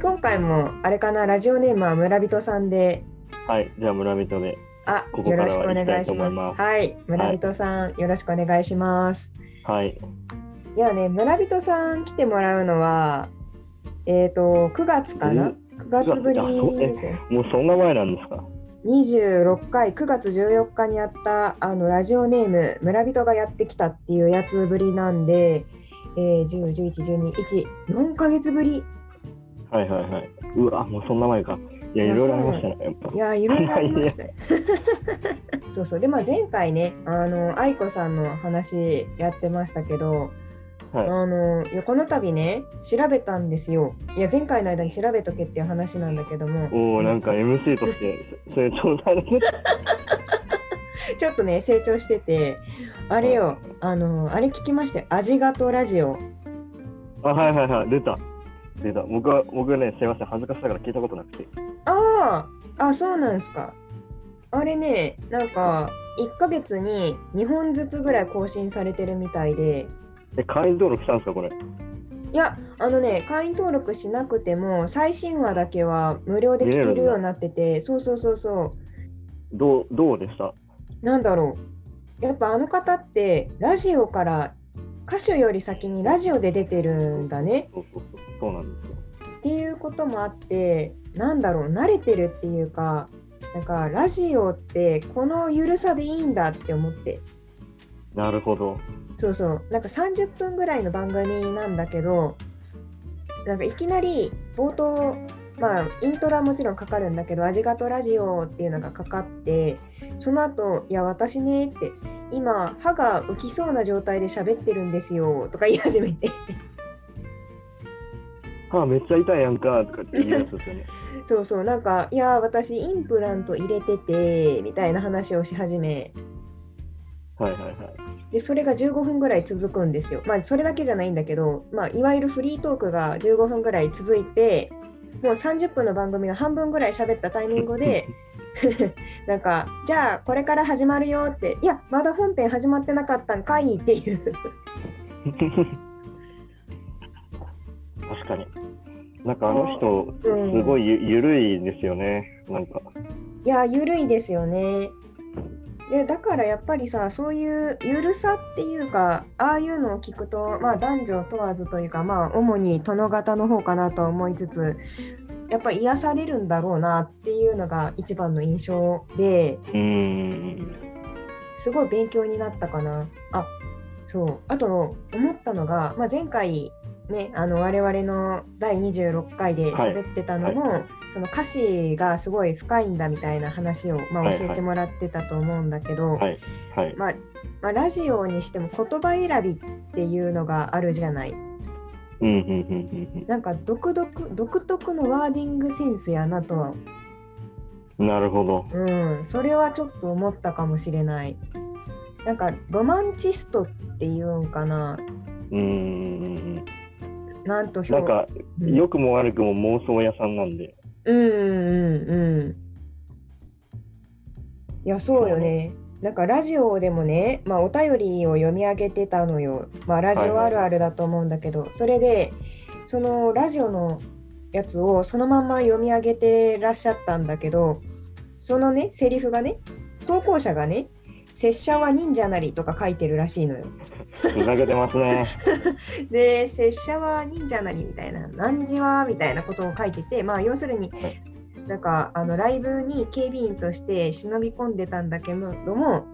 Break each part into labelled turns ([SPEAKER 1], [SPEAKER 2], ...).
[SPEAKER 1] 今回もあれかなラジオネームは村人さんで
[SPEAKER 2] はい、じゃあ村人で。
[SPEAKER 1] あ
[SPEAKER 2] こ
[SPEAKER 1] よろしくお願いしま
[SPEAKER 2] ますす
[SPEAKER 1] はい村人さん、よろしくお願いします
[SPEAKER 2] はい。
[SPEAKER 1] いやね村人さん来てもらうのはえっ、と9月かな？9月ぶりですね
[SPEAKER 2] もうそんな前なんですか
[SPEAKER 1] ？26回9月14日にやったあのラジオネーム村人がやってきたっていうやつぶりなんで、えー、10、11、12、1、4ヶ月ぶり。
[SPEAKER 2] はいはいはい。うわ、もうそんな前か。いや、
[SPEAKER 1] い
[SPEAKER 2] ろいろありましたね、やっぱ
[SPEAKER 1] い。やーいろいろありましたよ。そうそうでまあ前回ねあの愛子さんの話やってましたけど、
[SPEAKER 2] はい。
[SPEAKER 1] あのいやこの度ね調べたんですよ。いや前回の間に調べとけっていう話なんだけども
[SPEAKER 2] おお、なんか MC として成長されてる。
[SPEAKER 1] ちょっとね成長しててあれよあのあれ聞きましたよ「味がとラジオ」。
[SPEAKER 2] あ、はいはいはい、出た。出た。僕は、僕ね、すいません、恥ずかしながら聞いたことなくて。
[SPEAKER 1] ああ、あ、そうなんですか。あれね、なんか1ヶ月に2本ずつぐらい更新されてるみたいで、
[SPEAKER 2] え、会員登録したんですか、これ？
[SPEAKER 1] いや、あのね、会員登録しなくても、最新話だけは無料で聞けるようになってて、そうそうそうそ
[SPEAKER 2] どう、どうでした？
[SPEAKER 1] う、なんだろう。やっぱあの方って、ラジオから、歌手より先にラジオで出てるんだね。
[SPEAKER 2] そうなんですよ。
[SPEAKER 1] っていうこともあってなんだろう慣れてるっていうかなんかラジオってこの緩さでいいんだって思って
[SPEAKER 2] なるほど。
[SPEAKER 1] そうそうなんか30分ぐらいの番組なんだけどなんかいきなり冒頭まあイントロはもちろんかかるんだけど「味がとラジオ」っていうのがかかってその後いや私ね」って「今歯が浮きそうな状態で喋ってるんですよ」とか言い始めて
[SPEAKER 2] はあ、めっちゃ痛いやんか、とかって言うやつですよね。
[SPEAKER 1] そうそうなんかいや私インプラント入れててみたいな話をし始め
[SPEAKER 2] はいはいはい。
[SPEAKER 1] でそれが15分ぐらい続くんですよまあそれだけじゃないんだけど、まあ、いわゆるフリートークが15分ぐらい続いてもう30分の番組の半分ぐらい喋ったタイミングで なんかじゃあこれから始まるよっていやまだ本編始まってなかったんかいっていう
[SPEAKER 2] 確かに。なんかあの人、
[SPEAKER 1] うん
[SPEAKER 2] すごいゆゆるいですよね。なんか。
[SPEAKER 1] いやゆるいですよねでだからやっぱりさそういうゆるさっていうかああいうのを聞くとまあ男女問わずというかまあ主に殿方の方かなとは思いつつやっぱり癒されるんだろうなっていうのが一番の印象で
[SPEAKER 2] うーん。
[SPEAKER 1] すごい勉強になったかなあそうあと思ったのが、まあ、前回ねあの我々の第26回で喋ってたのも、
[SPEAKER 2] は
[SPEAKER 1] その歌詞がすごい深いんだみたいな話を、まあ、
[SPEAKER 2] はいはい
[SPEAKER 1] 教えてもらってたと思うんだけど、
[SPEAKER 2] はい。はい。
[SPEAKER 1] まあまあ、ラジオにしても言葉選びっていうのがあるじゃない。
[SPEAKER 2] うん、うん、うん、
[SPEAKER 1] なんか独特独特のワーディングセンスやなとは、
[SPEAKER 2] うん。なるほど。
[SPEAKER 1] うん、それはちょっと思ったかもしれない。なんかロマンチストっていうんかな
[SPEAKER 2] うーん。
[SPEAKER 1] なんと表
[SPEAKER 2] なんか、
[SPEAKER 1] うん
[SPEAKER 2] 良くも悪くも妄想屋さんなんで。
[SPEAKER 1] うんうんうんいやそうよねなんかラジオでもね、まあ、お便りを読み上げてたのよ、まあ、ラジオあるあるだと思うんだけど、それでそのラジオのやつをそのまんま読み上げてらっしゃったんだけどそのねセリフがね投稿者がね「拙者は忍者なり」とか書いてるらしいのよ。
[SPEAKER 2] ふざけてますね。
[SPEAKER 1] で、拙者は忍者なりみたいな、何時はみたいなことを書いてて、まあ、要するに
[SPEAKER 2] はい、
[SPEAKER 1] なんかあのライブに警備員として忍び込んでたんだけども、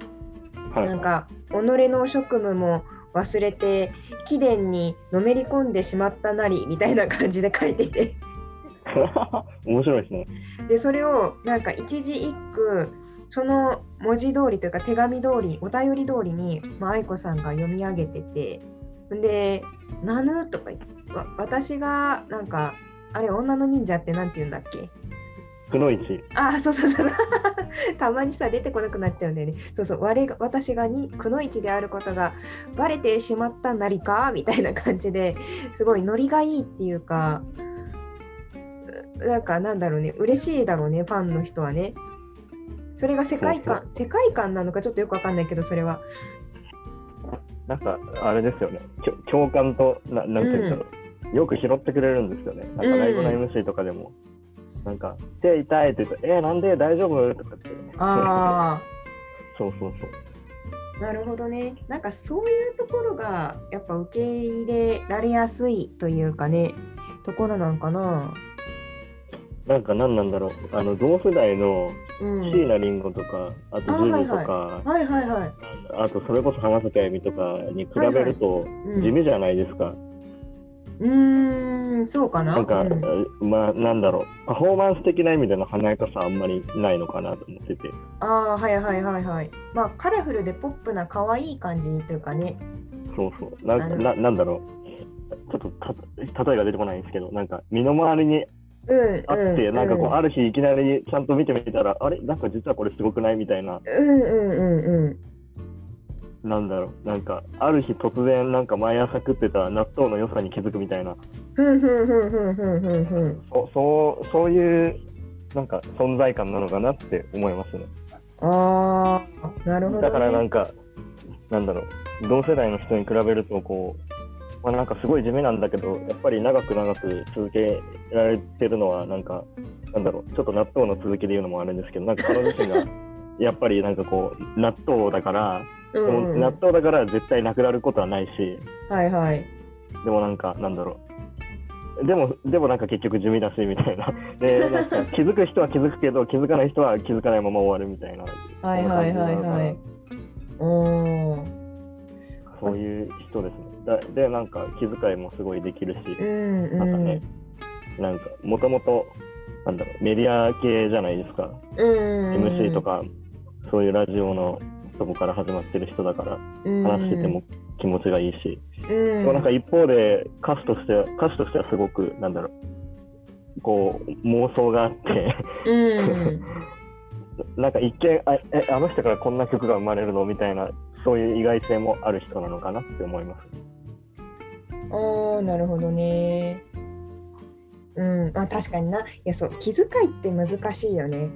[SPEAKER 2] はい。
[SPEAKER 1] なんか、己の職務も忘れて、貴殿にのめり込んでしまったなりみたいな感じで書いてて、
[SPEAKER 2] 面白いですね。
[SPEAKER 1] で、それをなんか一字一句、その文字通りというか手紙通り、お便り通りに、まあ、愛子さんが読み上げてて、で、なぬとか私がなんか、あれ、女の忍者ってなんて言うんだっけ？
[SPEAKER 2] くのいち。
[SPEAKER 1] あ、そうそうそう。たまにさ、出てこなくなっちゃうんだよね。そうそう、我が私がにくのいちであることがバレてしまったなりかみたいな感じですごいノリがいいっていうか、なんかなんだろうね、嬉しいだろうね、ファンの人はね。それが世界観、世界観なのかちょっとよくわかんないけど、それは。
[SPEAKER 2] なんか、あれですよね。共感と、ななんていうんだろう。よく拾ってくれるんですよね。なんかライブの MC とかでも。なんか、手痛いって言って、えー、なんで？大丈夫？とかって。
[SPEAKER 1] あ
[SPEAKER 2] そうそうそう。
[SPEAKER 1] あ、なるほどね。なんかそういうところがやっぱ受け入れられやすいというかね、ところなんかな。
[SPEAKER 2] なんか何なんだろう。あの、同世代の
[SPEAKER 1] うん。
[SPEAKER 2] 椎名林檎とか、あと
[SPEAKER 1] あ
[SPEAKER 2] ジュリと
[SPEAKER 1] はい
[SPEAKER 2] か、
[SPEAKER 1] はいはいはい。
[SPEAKER 2] あとそれこそ浜崎あゆみとかに比べると
[SPEAKER 1] うん
[SPEAKER 2] 地味じゃないですか。
[SPEAKER 1] うーん、そうかな。
[SPEAKER 2] なんか、
[SPEAKER 1] うん
[SPEAKER 2] まあなんだろう、パフォーマンス的な意味での華やかさあんまりないのかなと思ってて。
[SPEAKER 1] ああ、はいはいはいはい。まあ、カラフルでポップな可愛い感じというかね。
[SPEAKER 2] そうそう。なななんだろう。ちょっとた例えが出てこないんですけど、なんか身の回りに
[SPEAKER 1] うん。
[SPEAKER 2] あって、
[SPEAKER 1] うん、
[SPEAKER 2] なんかこう、
[SPEAKER 1] うん
[SPEAKER 2] ある日いきなりちゃんと見てみたら、あれ？なんか実はこれすごくない？みたいな、
[SPEAKER 1] うんうんうんうん。
[SPEAKER 2] なんだろう、なんかある日突然なんか毎朝食ってた納豆の良さに気づくみたいな。そそうそういうなんか存在感なのかなって思いますね。
[SPEAKER 1] ああ、なるほど、ね。
[SPEAKER 2] だからなんか、なんだろう、同世代の人に比べると、こう、まあ、なんかすごい地味なんだけど、やっぱり長く長く続けられてるのは、なんか、なんだろう、ちょっと納豆の続きで言うのもあるんですけど、なんか彼自身が、やっぱりなんかこう、納豆だから、
[SPEAKER 1] うんうん、
[SPEAKER 2] 納豆だから絶対なくなることはないし、
[SPEAKER 1] はいはい。
[SPEAKER 2] でもなんか、なんだろう。でも、でもなんか結局地味だし、みたいな。で、なんか気づく人は気づくけど、気づかない人は気づかないまま終わるみたいな。
[SPEAKER 1] はいはいはいはい。おー
[SPEAKER 2] そういう人ですね。だで、なんか気遣いもすごいできるし、
[SPEAKER 1] うんうん。
[SPEAKER 2] なんかね、なんかもともと、なんだろう、メディア系じゃないですか。
[SPEAKER 1] うんうんうん、
[SPEAKER 2] MC とか、そういうラジオのとこから始まってる人だから、話してても気持ちがいいし、
[SPEAKER 1] うん、
[SPEAKER 2] でもなんか一方で歌手としては、歌手としてはすごく、なんだろう、こう、妄想があって、
[SPEAKER 1] うん、
[SPEAKER 2] なんか一見あえ、あの人からこんな曲が生まれるのみたいな、そういう意外性もある人なのかなって思います。
[SPEAKER 1] おーなるほどね。うん、まあ確かにな。いやそう、気遣いって難しいよね。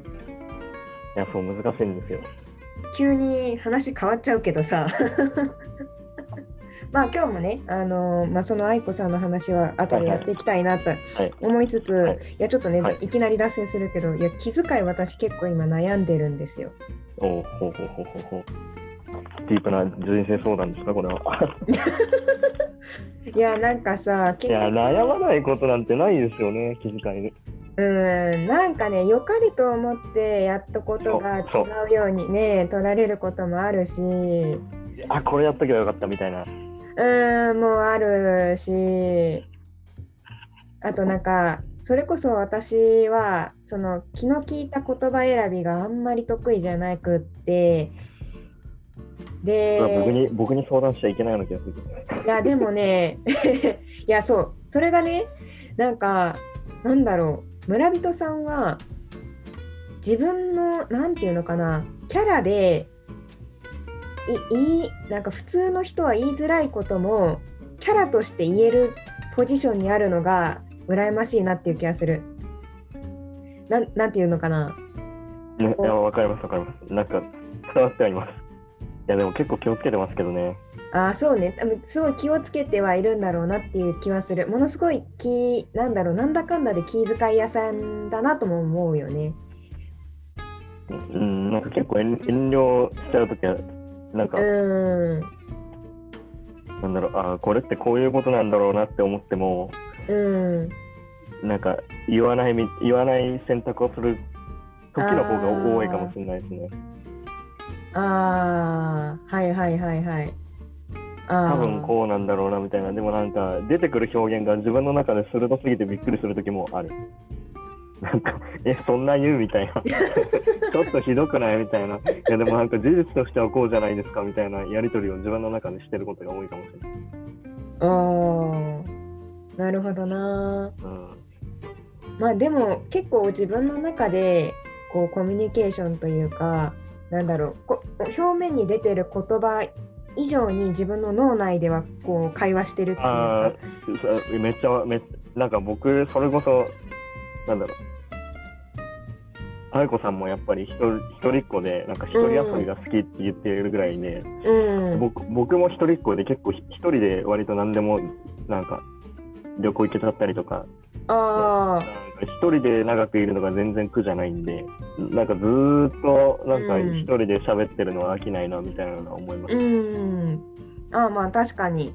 [SPEAKER 2] いや、そう、難しいんですよ。
[SPEAKER 1] 急に話変わっちゃうけどさ。まあ今日もね、あのーまあ、その愛子さんの話は後でやっていきたいなと
[SPEAKER 2] はい。
[SPEAKER 1] 思いつつ、
[SPEAKER 2] はい
[SPEAKER 1] い、やちょっとね、
[SPEAKER 2] はい
[SPEAKER 1] い、きなり脱線するけどいや気遣い私結構今悩んでるんですよ。
[SPEAKER 2] おうほうほうほうほうほう。ディープな人生相談ですか、これは。
[SPEAKER 1] いやなんかさ
[SPEAKER 2] いや、
[SPEAKER 1] 結局
[SPEAKER 2] 悩まないことなんてないですよね、気遣いで。
[SPEAKER 1] うんなんかね良かれと思ってやったことが違
[SPEAKER 2] う
[SPEAKER 1] ようにね取られることもあるし。
[SPEAKER 2] あ、これやっとけばよかったみたいな。
[SPEAKER 1] うんもうあるし。あとなんかそれこそ私はその気の利いた言葉選びがあんまり得意じゃなくって。で
[SPEAKER 2] 僕に僕に相談しちゃいけないような気がする。
[SPEAKER 1] いやでもね いやそうそれがねなんかなんだろう村人さんは自分のなんていうのかなキャラでいいいなんか普通の人は言いづらいこともキャラとして言えるポジションにあるのが羨ましいなっていう気がする。ななんていうのかな、
[SPEAKER 2] いや、わかります、わかります。なんか、伝わってはいます。いや、でも結構気をつけてますけどね。
[SPEAKER 1] あーそうね。多分すごい気をつけてはいるんだろうなっていう気はする。ものすごい気なんだろう。なんだかんだで気遣い屋さんだなとも思うよね。
[SPEAKER 2] うん、なんか結構遠遠慮しちゃうときは、なんか、
[SPEAKER 1] うん。
[SPEAKER 2] なんだろう、あこれってこういうことなんだろうなって思っても、
[SPEAKER 1] うん。
[SPEAKER 2] なんか言わないみ言わない選択をする時の方が多いかもしれないですね。
[SPEAKER 1] ああはいはいはいはい
[SPEAKER 2] 多分こうなんだろうなみたいな、でもなんか出てくる表現が自分の中で鋭すぎてびっくりする時もある。なんか、え、そんな言うみたいな。ちょっとひどくないみたいな。いや、でもなんか事実としてはこうじゃないですかみたいなやりとりを自分の中でしてることが多いかもしれない。
[SPEAKER 1] あーなるほどな
[SPEAKER 2] うん。
[SPEAKER 1] まあでも結構自分の中でこうコミュニケーションというかなんだろうこ表面に出てる言葉以上に自分の脳内ではこう会話してるっていう
[SPEAKER 2] あ
[SPEAKER 1] か
[SPEAKER 2] あ、めっちゃ、めなんか僕、それこそ、なんだろう。愛子さんもやっぱり一人一人っ子で、なんか一人遊びが好きって言ってるぐらいで、
[SPEAKER 1] うん。
[SPEAKER 2] 僕僕も一人っ子で結構ひ一人で割と何でもなんか旅行行けちゃったりとか、
[SPEAKER 1] あ
[SPEAKER 2] なんか一人で長くいるのが全然苦じゃないんで、なんかずーっとなんか
[SPEAKER 1] うん
[SPEAKER 2] 一人で喋ってるのは飽きないなみたいなのは思いま
[SPEAKER 1] あ、
[SPEAKER 2] す。
[SPEAKER 1] うん。ああ、まあ確かに。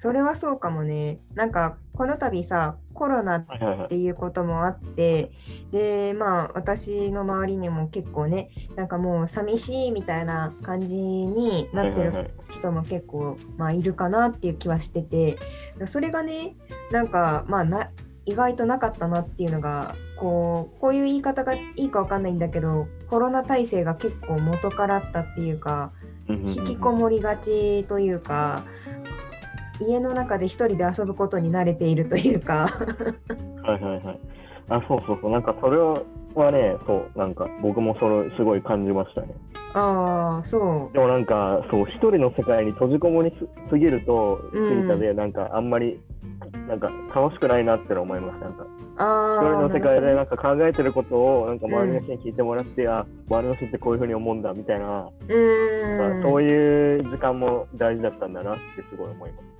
[SPEAKER 1] それはそうかもね。なんかこの度さ、コロナっていうこともあってでまあ私の周りにも結構ねなんかもう寂しいみたいな感じになってる人も結構、まあ、いるかなっていう気はしてて。それがねなんかまあな意外となかったなっていうのがこうこういう言い方がいいかわかんないんだけどコロナ体制が結構元からあったっていうか引きこもりがちというか家の中で一人で遊ぶことに慣れているというか
[SPEAKER 2] はいはいはい。あ、そうそうそう。なんかそれはね、そう、なんか僕もそれすごい感じましたね。
[SPEAKER 1] ああそう
[SPEAKER 2] でもなんか、そう、一人の世界に閉じこもりすすぎると、
[SPEAKER 1] うん
[SPEAKER 2] 過ぎたで、なんかあんまり、なんか楽しくないなって思います。なんか、
[SPEAKER 1] ああ
[SPEAKER 2] 一人の世界で
[SPEAKER 1] な
[SPEAKER 2] んか考えてることを、なんか周りの人に聞いてもらって、あ、周りの人ってこういうふうに思うんだみたいな、
[SPEAKER 1] うん
[SPEAKER 2] そういう時間も大事だったんだなってすごい思います。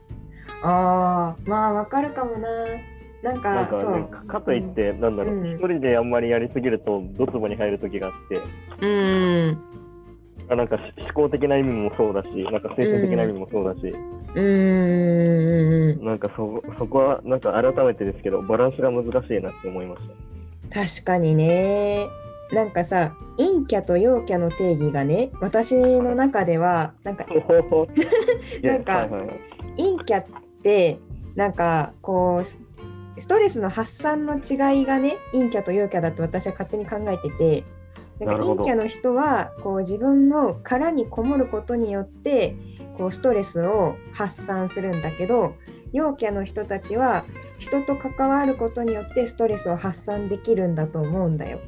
[SPEAKER 1] ああまあわかるかもな。なんか
[SPEAKER 2] なんかね、
[SPEAKER 1] そう。
[SPEAKER 2] かかといって、なんだろう、
[SPEAKER 1] うん。
[SPEAKER 2] 一人であんまりやりすぎると、ドツボに入る時があって、
[SPEAKER 1] うん。
[SPEAKER 2] あなんか思考的な意味もそうだし、なんか精神的な意味もそうだし、
[SPEAKER 1] うーん。
[SPEAKER 2] なんかそそこはなんか改めてですけど、バランスが難しいなって思いまし
[SPEAKER 1] 確かにね。なんかさ陰キャと陽キャの定義がね私の中ではなんか なんか
[SPEAKER 2] はいはいはい。
[SPEAKER 1] 陰キャってなんかこうスストレスの発散の違いがね陰キャと陽キャだって私は勝手に考えててなんか陰キャの人はこう自分の殻にこもることによってこうストレスを発散するんだけど陽キャの人たちは人と関わることによってストレスを発散できるんだと思うんだよ。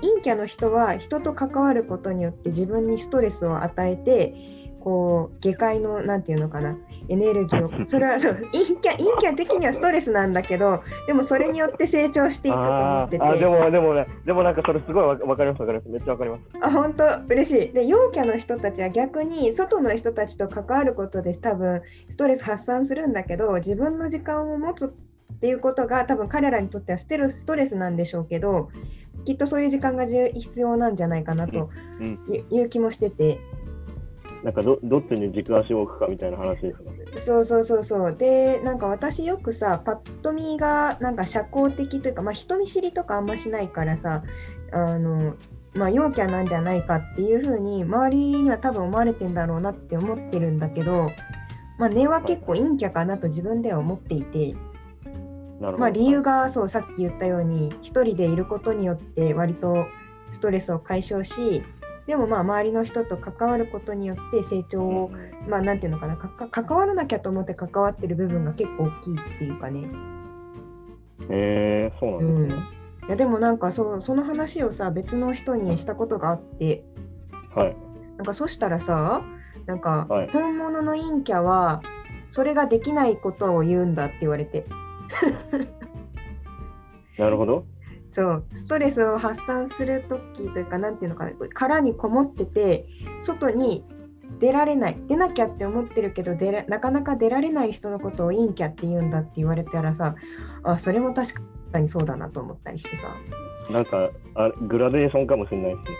[SPEAKER 1] 陰キャの人は人と関わることによって自分にストレスを与えてこう下界のなんていうのかな。エネルギーを それはそう陰キャ陰キャ的にはストレスなんだけどでもそれによって成長していくと思ってて。
[SPEAKER 2] あでもでもねでもなんかそれすごいわわかりますわかります。めっちゃわかります。
[SPEAKER 1] あ本当嬉しい。で陽キャの人たちは逆に外の人たちと関わることで多分ストレス発散するんだけど自分の時間を持つっていうことが多分彼らにとってはステルストレスなんでしょうけどきっとそういう時間が重必要なんじゃないかなと
[SPEAKER 2] うん。
[SPEAKER 1] いういう気もしてて
[SPEAKER 2] なんかどどっちに軸足を置くかみたいな話ですよね。
[SPEAKER 1] そうそうそうそう。でなんか私よくさパッと見がなんか社交的というか、まあ、人見知りとかあんましないからさあのまあ陽キャなんじゃないかっていうふうに周りには多分思われてんだろうなって思ってるんだけど、まあ、根は結構陰キャかなと自分では思っていて、まあ、理由がそうさっき言ったように一人でいることによって割とストレスを解消しでもまあ周りの人と関わることによって成長を、まあなんていうのかなかか関わらなきゃと思って関わってる部分が結構大きいっていうかね。
[SPEAKER 2] えー、そうな
[SPEAKER 1] うんん、い
[SPEAKER 2] ですね、
[SPEAKER 1] やでもなんかそうその話をさ別の人にしたことがあって。
[SPEAKER 2] はい。
[SPEAKER 1] なんかそしたらさなんか、
[SPEAKER 2] はい。
[SPEAKER 1] 本物の陰キャはそれができないことを言うんだって言われて。
[SPEAKER 2] なるほど
[SPEAKER 1] そうストレスを発散する時というかなんていうのかな殻にこもってて外に出られない出なきゃって思ってるけど出らなかなか出られない人のことを陰キャって言うんだって言われたらさあそれも確かにそうだなと思ったりしてさ
[SPEAKER 2] なんかあグラデーションかもしれないですね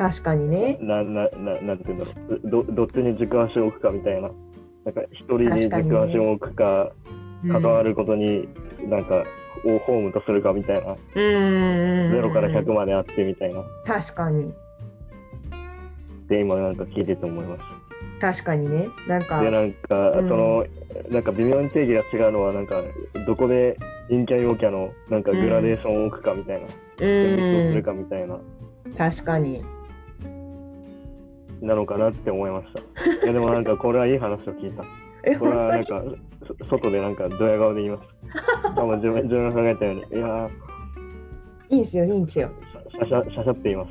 [SPEAKER 1] 確かにね
[SPEAKER 2] な、な、な、なんていうんだろう。ど、どっちに軸足を置くかみたいな。なんか、一人に軸足を置くか、関わることに、なんか、をホームとするかみたいな。
[SPEAKER 1] うんうん
[SPEAKER 2] 0から100まであってみたいな。
[SPEAKER 1] 確かに
[SPEAKER 2] で、今なんか聞いてて思いまし
[SPEAKER 1] 確かにねなんか
[SPEAKER 2] た。で、なんか、
[SPEAKER 1] うん
[SPEAKER 2] その、なんか微妙に定義が違うのは、なんか、どこで陰キャ陽キャの、なんかグラデーションを置くかみたいな。
[SPEAKER 1] う
[SPEAKER 2] 線引きをする
[SPEAKER 1] ん
[SPEAKER 2] かみたいな。
[SPEAKER 1] 確かに
[SPEAKER 2] なのかなって思いました。いや、でもなんか、これはいい話を聞いた。
[SPEAKER 1] え
[SPEAKER 2] これはなんか、そ外でなんか、ドヤ顔で言います。多分自分自分が考えたように、いやー、
[SPEAKER 1] いいんですよいいんですよ
[SPEAKER 2] シャシャシャシャって言います。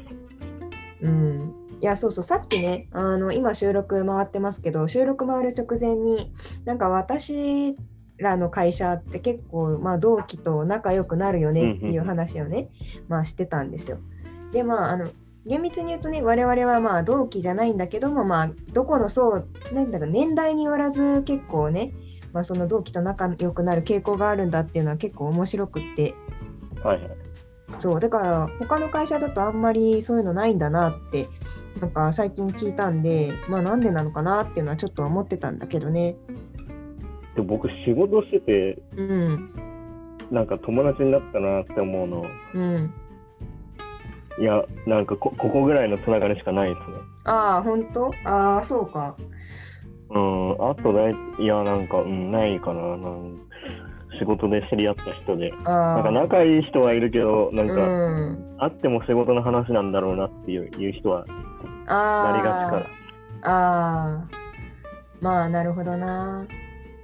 [SPEAKER 1] うんいやそうそうさっきねあの今収録回ってますけど収録回る直前になんか私らの会社って結構、まあ、同期と仲良くなるよねっていう話をね、まあ、してたんですよ。でまああの厳密に言うとね我々はまあ同期じゃないんだけどもまあどこの層なんだか年代によらず結構ねまあ、その同期と仲良くなる傾向があるんだっていうのは結構面白くって。
[SPEAKER 2] はいはい。
[SPEAKER 1] そうだから他の会社だとあんまりそういうのないんだなってなんか最近聞いたんでまあなんでなのかなっていうのはちょっと思ってたんだけどね。
[SPEAKER 2] で僕、仕事してて、
[SPEAKER 1] うん。
[SPEAKER 2] なんか友達になったなって思うの、
[SPEAKER 1] うん
[SPEAKER 2] いや、なんかこここぐらいのつながりしかないですね。
[SPEAKER 1] ああ本当？ああそうか。
[SPEAKER 2] うん、あとだい、いや、なんか、うん、ないかな。なん仕事で知り合った人で。
[SPEAKER 1] あ
[SPEAKER 2] なんか
[SPEAKER 1] あ
[SPEAKER 2] 仲いい人はいるけど、なんか、
[SPEAKER 1] うん。
[SPEAKER 2] 会っても仕事の話なんだろうなっていういう人は
[SPEAKER 1] あ
[SPEAKER 2] なりがちか
[SPEAKER 1] あああまあなるほどな。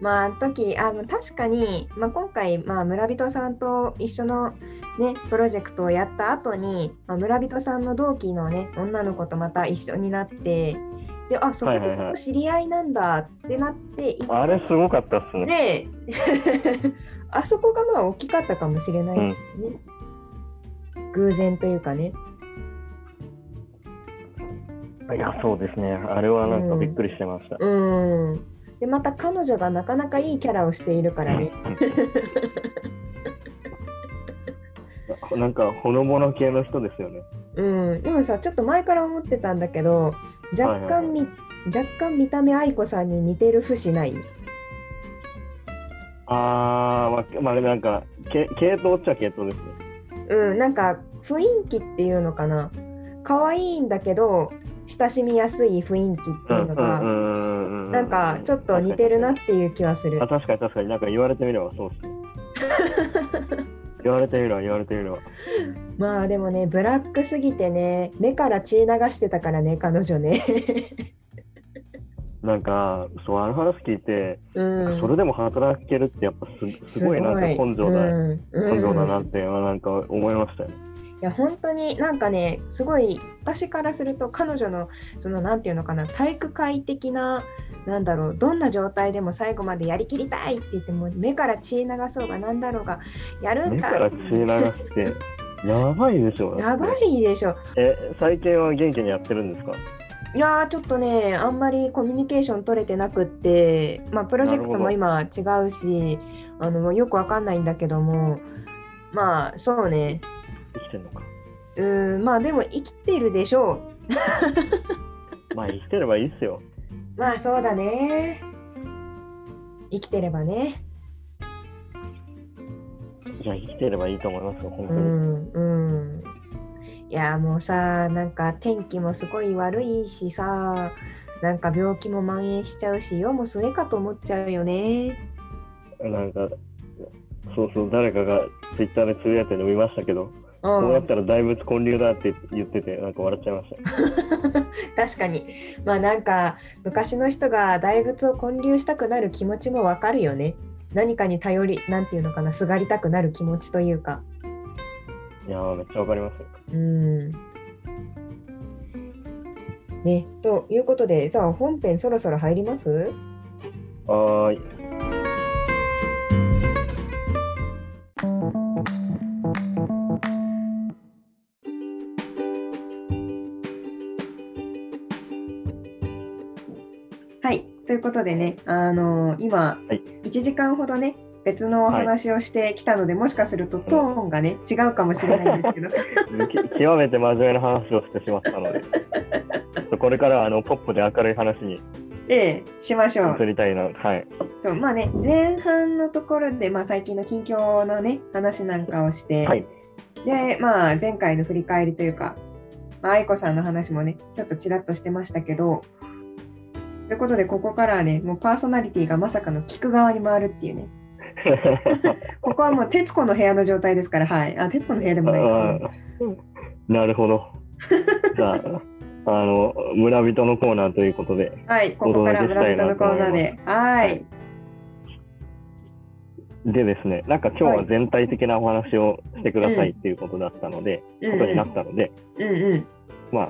[SPEAKER 1] まあ時あの確かに、まあ、今回、まあ、村人さんと一緒のねプロジェクトをやった後に、まあ、村人さんの同期のね女の子とまた一緒になってであそことそこ知り合いなんだってなって、
[SPEAKER 2] ら。あれすごかったっすね。
[SPEAKER 1] で あそこがまあ大きかったかもしれないですね、偶然というかね
[SPEAKER 2] いや、そうですね。あれはなんかびっくりしてました。
[SPEAKER 1] うんでまた彼女がなかなかいいキャラをしているからね
[SPEAKER 2] なんかほのぼの系の人ですよね。
[SPEAKER 1] うん、でもさちょっと前から思ってたんだけど若干み、若干見た目愛子さんに似てる節ない？
[SPEAKER 2] あー、まあ、まあ、なんか、け系統っちゃ系統ですね。
[SPEAKER 1] うんなんか雰囲気っていうのかな。可愛いんだけど親しみやすい雰囲気っていうのが、
[SPEAKER 2] ん
[SPEAKER 1] なんかちょっと似てるなっていう気はする。
[SPEAKER 2] あ、確かに。確かに。なんか言われてみればそうっすね。言われてみれば言われてみれば。
[SPEAKER 1] まあでもねブラックすぎてね目から血流してたからね彼女ね。
[SPEAKER 2] なんか、そう、あの話聞いて、
[SPEAKER 1] うん。
[SPEAKER 2] それでも働けるってやっぱすすごいなって根性だ、
[SPEAKER 1] うん。
[SPEAKER 2] 根性だな
[SPEAKER 1] うん
[SPEAKER 2] ってなんか思いましたよ。ね。
[SPEAKER 1] いや本当になんかねすごい私からすると彼女のそのなんていうのかな体育会的ななんだろうどんな状態でも最後までやりきりたいって言っても目から血流そうがなんだろうがやるんだ
[SPEAKER 2] 目から血流して、やばいでしょ。
[SPEAKER 1] やばいでしょ。
[SPEAKER 2] え、最近は元気にやってるんですか？
[SPEAKER 1] いやーちょっとねあんまりコミュニケーション取れてなくってまあプロジェクトも今違うしあのよくわかんないんだけどもまあそうね
[SPEAKER 2] 生きてんのか。
[SPEAKER 1] うーんまあでも生きてるでしょ
[SPEAKER 2] まあ生きてればいいっすよ。
[SPEAKER 1] うまあそうだね生きてればね
[SPEAKER 2] いや、生きてればいいと思いますよ、本
[SPEAKER 1] う
[SPEAKER 2] 当に。
[SPEAKER 1] んうんいやもうさなんか天気もすごい悪いしさなんか病気も蔓延しちゃうし世も末かと思っちゃうよね
[SPEAKER 2] なんか、そうそう、誰かがツイッターでつぶやいてるの見ましたけど、
[SPEAKER 1] う
[SPEAKER 2] こうやったら大仏建立だって言ってて、なんか笑っちゃいました。
[SPEAKER 1] 確かにまあなんか昔の人が大仏を建立したくなる気持ちもわかるよね何かに頼りなんていうのかなすがりたくなる気持ちというか
[SPEAKER 2] いやー、めっちゃわかりますよ。
[SPEAKER 1] うんねということでじゃあ本編そろそろ入ります？
[SPEAKER 2] はーい。
[SPEAKER 1] ことでねあの今、
[SPEAKER 2] はい
[SPEAKER 1] 1時間ほどね別のお話をしてきたので、もしかするとトーンがね違うかもしれないんですけど
[SPEAKER 2] き極めて真面目な話をしてしまったので、これからはあのポップで明るい話に
[SPEAKER 1] ええしましょう
[SPEAKER 2] 移りたいな。はい。
[SPEAKER 1] そうまあね前半のところで、まあ、最近の近況のね話なんかをして、
[SPEAKER 2] はい。
[SPEAKER 1] でまあ前回の振り返りというか、まあ、愛子さんの話もねちょっとちらっとしてましたけどということでここからはねもうパーソナリティがまさかの聞く側に回るっていうね。ここはもう徹子の部屋の状態ですからはい。あ徹子の部屋でもない
[SPEAKER 2] あーなるほど。じゃあ、あの、村人のコーナーということで、
[SPEAKER 1] はいここから村人のコーナーで。はい。
[SPEAKER 2] でですね、なんか今日は全体的なお話をしてくださいっていうことだったので、
[SPEAKER 1] うん。
[SPEAKER 2] ことになったので、
[SPEAKER 1] うんうん。
[SPEAKER 2] まあ、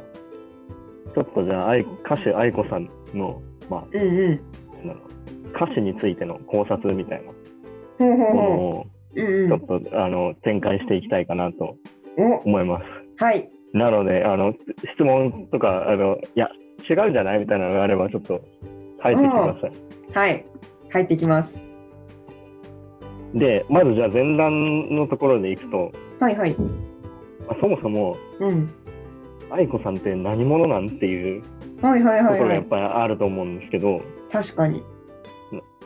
[SPEAKER 2] ちょっとじゃあ、歌手愛子さんの、まあ、
[SPEAKER 1] うんうん
[SPEAKER 2] な歌詞についての考察みたいなもの
[SPEAKER 1] ほ
[SPEAKER 2] を
[SPEAKER 1] ううんうん
[SPEAKER 2] ちょっと、あの展開していきたいかなと
[SPEAKER 1] お
[SPEAKER 2] 思います。
[SPEAKER 1] はい
[SPEAKER 2] なので、あの質問とか、あのいや、違うんじゃないみたいなのがあれば、ちょっと書いてきてください。
[SPEAKER 1] はい入ってきます。
[SPEAKER 2] で、まずじゃあ前段のところでいくと、
[SPEAKER 1] はいはい。
[SPEAKER 2] まあ、そもそも
[SPEAKER 1] うん。
[SPEAKER 2] 愛子さんって何者なんっていうと。ころがやっぱりあると思うんですけど、
[SPEAKER 1] 確かに。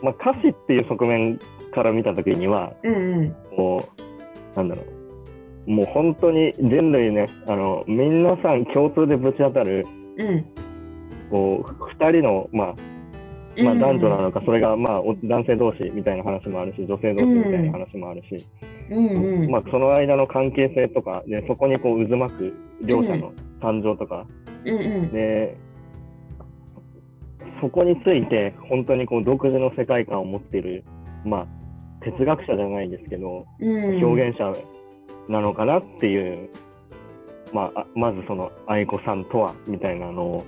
[SPEAKER 2] まあ、歌詞っていう側面から見たときには、
[SPEAKER 1] うんうん。
[SPEAKER 2] こう、なんだろう、もう本当に人類ね、あの皆さん共通でぶち当たる、
[SPEAKER 1] うん。
[SPEAKER 2] こう2人の、まあまあ、男女なのか、それが、まあ、お男性同士みたいな話もあるし、女性同士みたいな話もあるし、
[SPEAKER 1] うんうん。
[SPEAKER 2] まあ、その間の関係性とか、でそこにこう渦巻く両者の誕生とか、
[SPEAKER 1] うんうん。
[SPEAKER 2] でそこについて本当にこう独自の世界観を持っている、まあ、哲学者じゃないですけど、
[SPEAKER 1] うん、
[SPEAKER 2] 表現者なのかなっていう、まあ、あまずその愛子さんとはみたいなのを、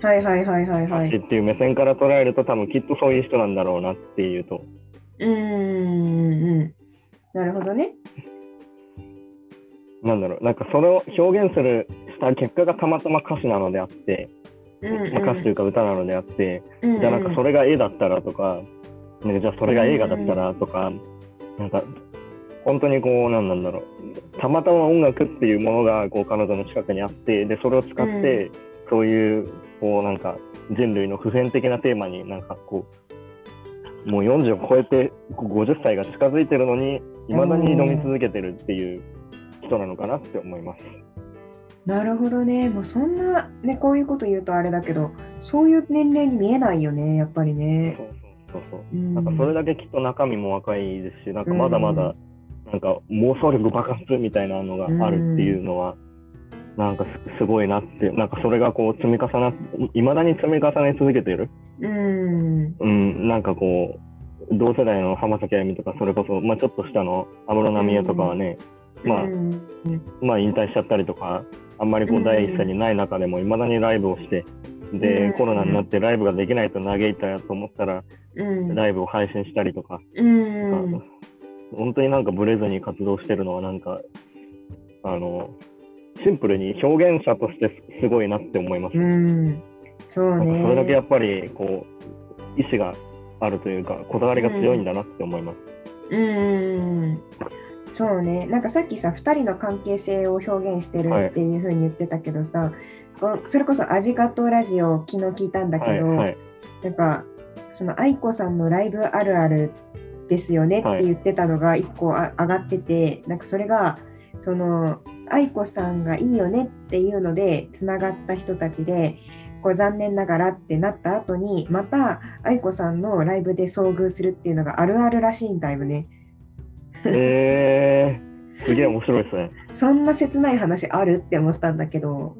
[SPEAKER 1] はいはいはいはいはい。
[SPEAKER 2] っていう目線から捉えると多分きっとそういう人なんだろうなっていうと
[SPEAKER 1] うんうんうん。なるほどね。
[SPEAKER 2] なんだろうなんかそれを表現するした結果がたまたま歌詞なのであって、
[SPEAKER 1] うんうん。
[SPEAKER 2] まあ、歌詞というか歌なのであって、
[SPEAKER 1] うんうん。
[SPEAKER 2] じゃあなんかそれが絵だったらとか、ね、じゃあそれが映画だったらとか、なんか本当にこうなんなんだろう。たまたま音楽っていうものがこう彼女の近くにあってでそれを使って、そういうこうなんか人類の普遍的なテーマになんかこうもう40を超えてこう50歳が近づいてるのにいまだに挑み続けてるっていう人なのかなって思います。
[SPEAKER 1] なるほどね。もうそんな、ね、こういうこと言うとあれだけど、そういう年齢に見えないよね、やっぱりね。
[SPEAKER 2] そうそうそうそう
[SPEAKER 1] うん
[SPEAKER 2] なんかそれだけきっと中身も若いですし、なんかまだまだ、なんか妄想力爆発みたいなのがあるっていうのは、なんかすすごいなって、なんかそれがこう積み重なっ、いまだに積み重ね続けている。
[SPEAKER 1] うん。
[SPEAKER 2] うん、なんかこう、同世代の浜崎あゆみとか、それこそ、まあちょっと下の安室奈美恵とかはね、まあ
[SPEAKER 1] うん
[SPEAKER 2] まあ引退しちゃったりとか、あんまりこ
[SPEAKER 1] う
[SPEAKER 2] うん第一線にない中でも、いまだにライブをして、で、
[SPEAKER 1] うん
[SPEAKER 2] コロナになってライブができないと嘆いたと思ったら、
[SPEAKER 1] うん。
[SPEAKER 2] ライブを配信したりとか、
[SPEAKER 1] うん。
[SPEAKER 2] 本当になんかブレずに活動してるのはなんかあのシンプルに表現者としてすごいなって思います、
[SPEAKER 1] うん。そうね。
[SPEAKER 2] それだけやっぱりこう意志があるというかこだわりが強いんだなって思います、
[SPEAKER 1] うん。そうね。なんかさっきさ、2人の関係性を表現してるっていうふうに言ってたけどさ、こうそれこそアジカトラジオを昨日聞いたんだけど、
[SPEAKER 2] はいはい
[SPEAKER 1] なんかその愛子さんのライブあるあるですよねって言ってたのが1個あ上がってて、なんかそれがその愛子さんがいいよねっていうのでつながった人たちでこう残念ながらってなった後にまた愛子さんのライブで遭遇するっていうのがあるあるらしいんだよね。
[SPEAKER 2] えー、すげえ面白いですね
[SPEAKER 1] そんな切ない話ある？って思ったんだけど、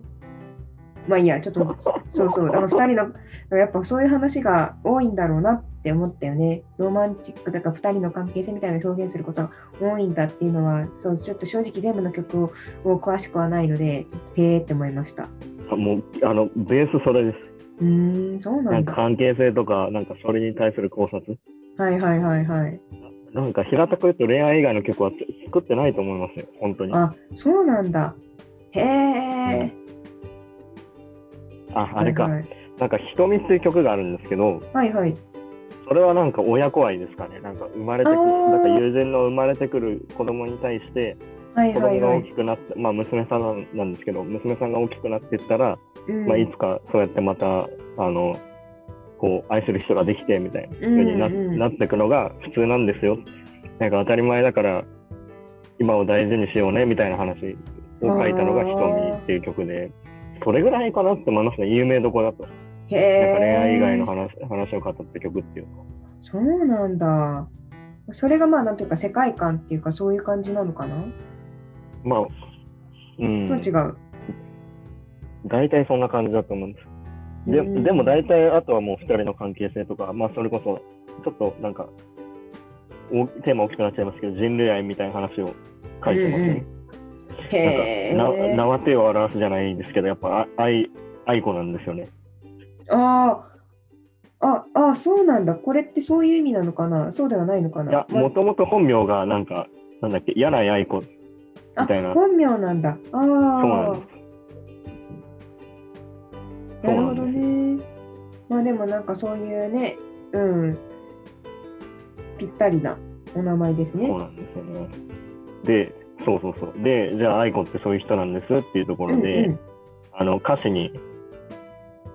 [SPEAKER 1] まあいいや、ちょっと、そうそう、だから2人の、やっぱそういう話が多いんだろうなって思ったよね。ロマンチックだから2人の関係性みたいな表現することが多いんだっていうのは、そう、ちょっと正直全部の曲をを詳しくはないので、へーって思いました。
[SPEAKER 2] あもうあのベースそれです
[SPEAKER 1] うーん、そうな
[SPEAKER 2] なん
[SPEAKER 1] だ。
[SPEAKER 2] 関係性とかなんかそれに対する考察
[SPEAKER 1] はいはいはいはい。
[SPEAKER 2] なんか平たく言うと恋愛以外の曲はつ作ってないと思いますよ本当にあ
[SPEAKER 1] あ、そうなんだ。へえ。
[SPEAKER 2] あれか、
[SPEAKER 1] はい
[SPEAKER 2] なんか「瞳」っていう曲があるんですけど
[SPEAKER 1] はいはい。
[SPEAKER 2] それはなんか親子愛ですかね。なんか生まれてくる、なんか友人の生まれてくる子供に対して、
[SPEAKER 1] はい
[SPEAKER 2] 子供が大
[SPEAKER 1] はいはい。
[SPEAKER 2] きくなって、まあ娘さんなんなんですけど、娘さんが大きくなっていったら、
[SPEAKER 1] うん
[SPEAKER 2] まあいつかそうやってまた、あの、こう愛する人ができてみたいな風にな,、
[SPEAKER 1] うんうん
[SPEAKER 2] なっていくのが普通なんですよ。なんか当たり前だから、今を大事にしようねみたいな話を書いたのが「
[SPEAKER 1] あー
[SPEAKER 2] 瞳」っていう曲で、それぐらいかなって思いますね。有名どころだと。
[SPEAKER 1] へ
[SPEAKER 2] なんか恋愛以外
[SPEAKER 1] え
[SPEAKER 2] の。話話を語った曲っていうのは。
[SPEAKER 1] そうなんだ。それがまあなんていうか世界観っていうかそういう感じなのかな、
[SPEAKER 2] まあ、うん。
[SPEAKER 1] とは違う。
[SPEAKER 2] 大体そんな感じだと思うんです。で
[SPEAKER 1] うん
[SPEAKER 2] でも大体あとはもう2人の関係性とか、まあそれこそちょっとなんかおテーマ大きくなっちゃいますけど人類愛みたいな話を書いてますね。
[SPEAKER 1] へえ。
[SPEAKER 2] なんかな縄手を表すじゃないですけどやっぱあ愛愛子なんですよね。
[SPEAKER 1] ああ。あ、あ、そうなんだ。これってそういう意味なのかな？そうではないのかな？い
[SPEAKER 2] や
[SPEAKER 1] ま
[SPEAKER 2] もともと本名がなんかなんだっけ柳井愛子み
[SPEAKER 1] あ
[SPEAKER 2] たいな。
[SPEAKER 1] 本名なんだ。ああ。
[SPEAKER 2] そうなんです。
[SPEAKER 1] なるほどね。まあでもなんかそういうね、うん。ぴったりなお名前ですね
[SPEAKER 2] そう。なんですよね。で、そうそうそう。で、じゃあ愛子ってそういう人なんですっていうところで、
[SPEAKER 1] うん
[SPEAKER 2] あの歌詞に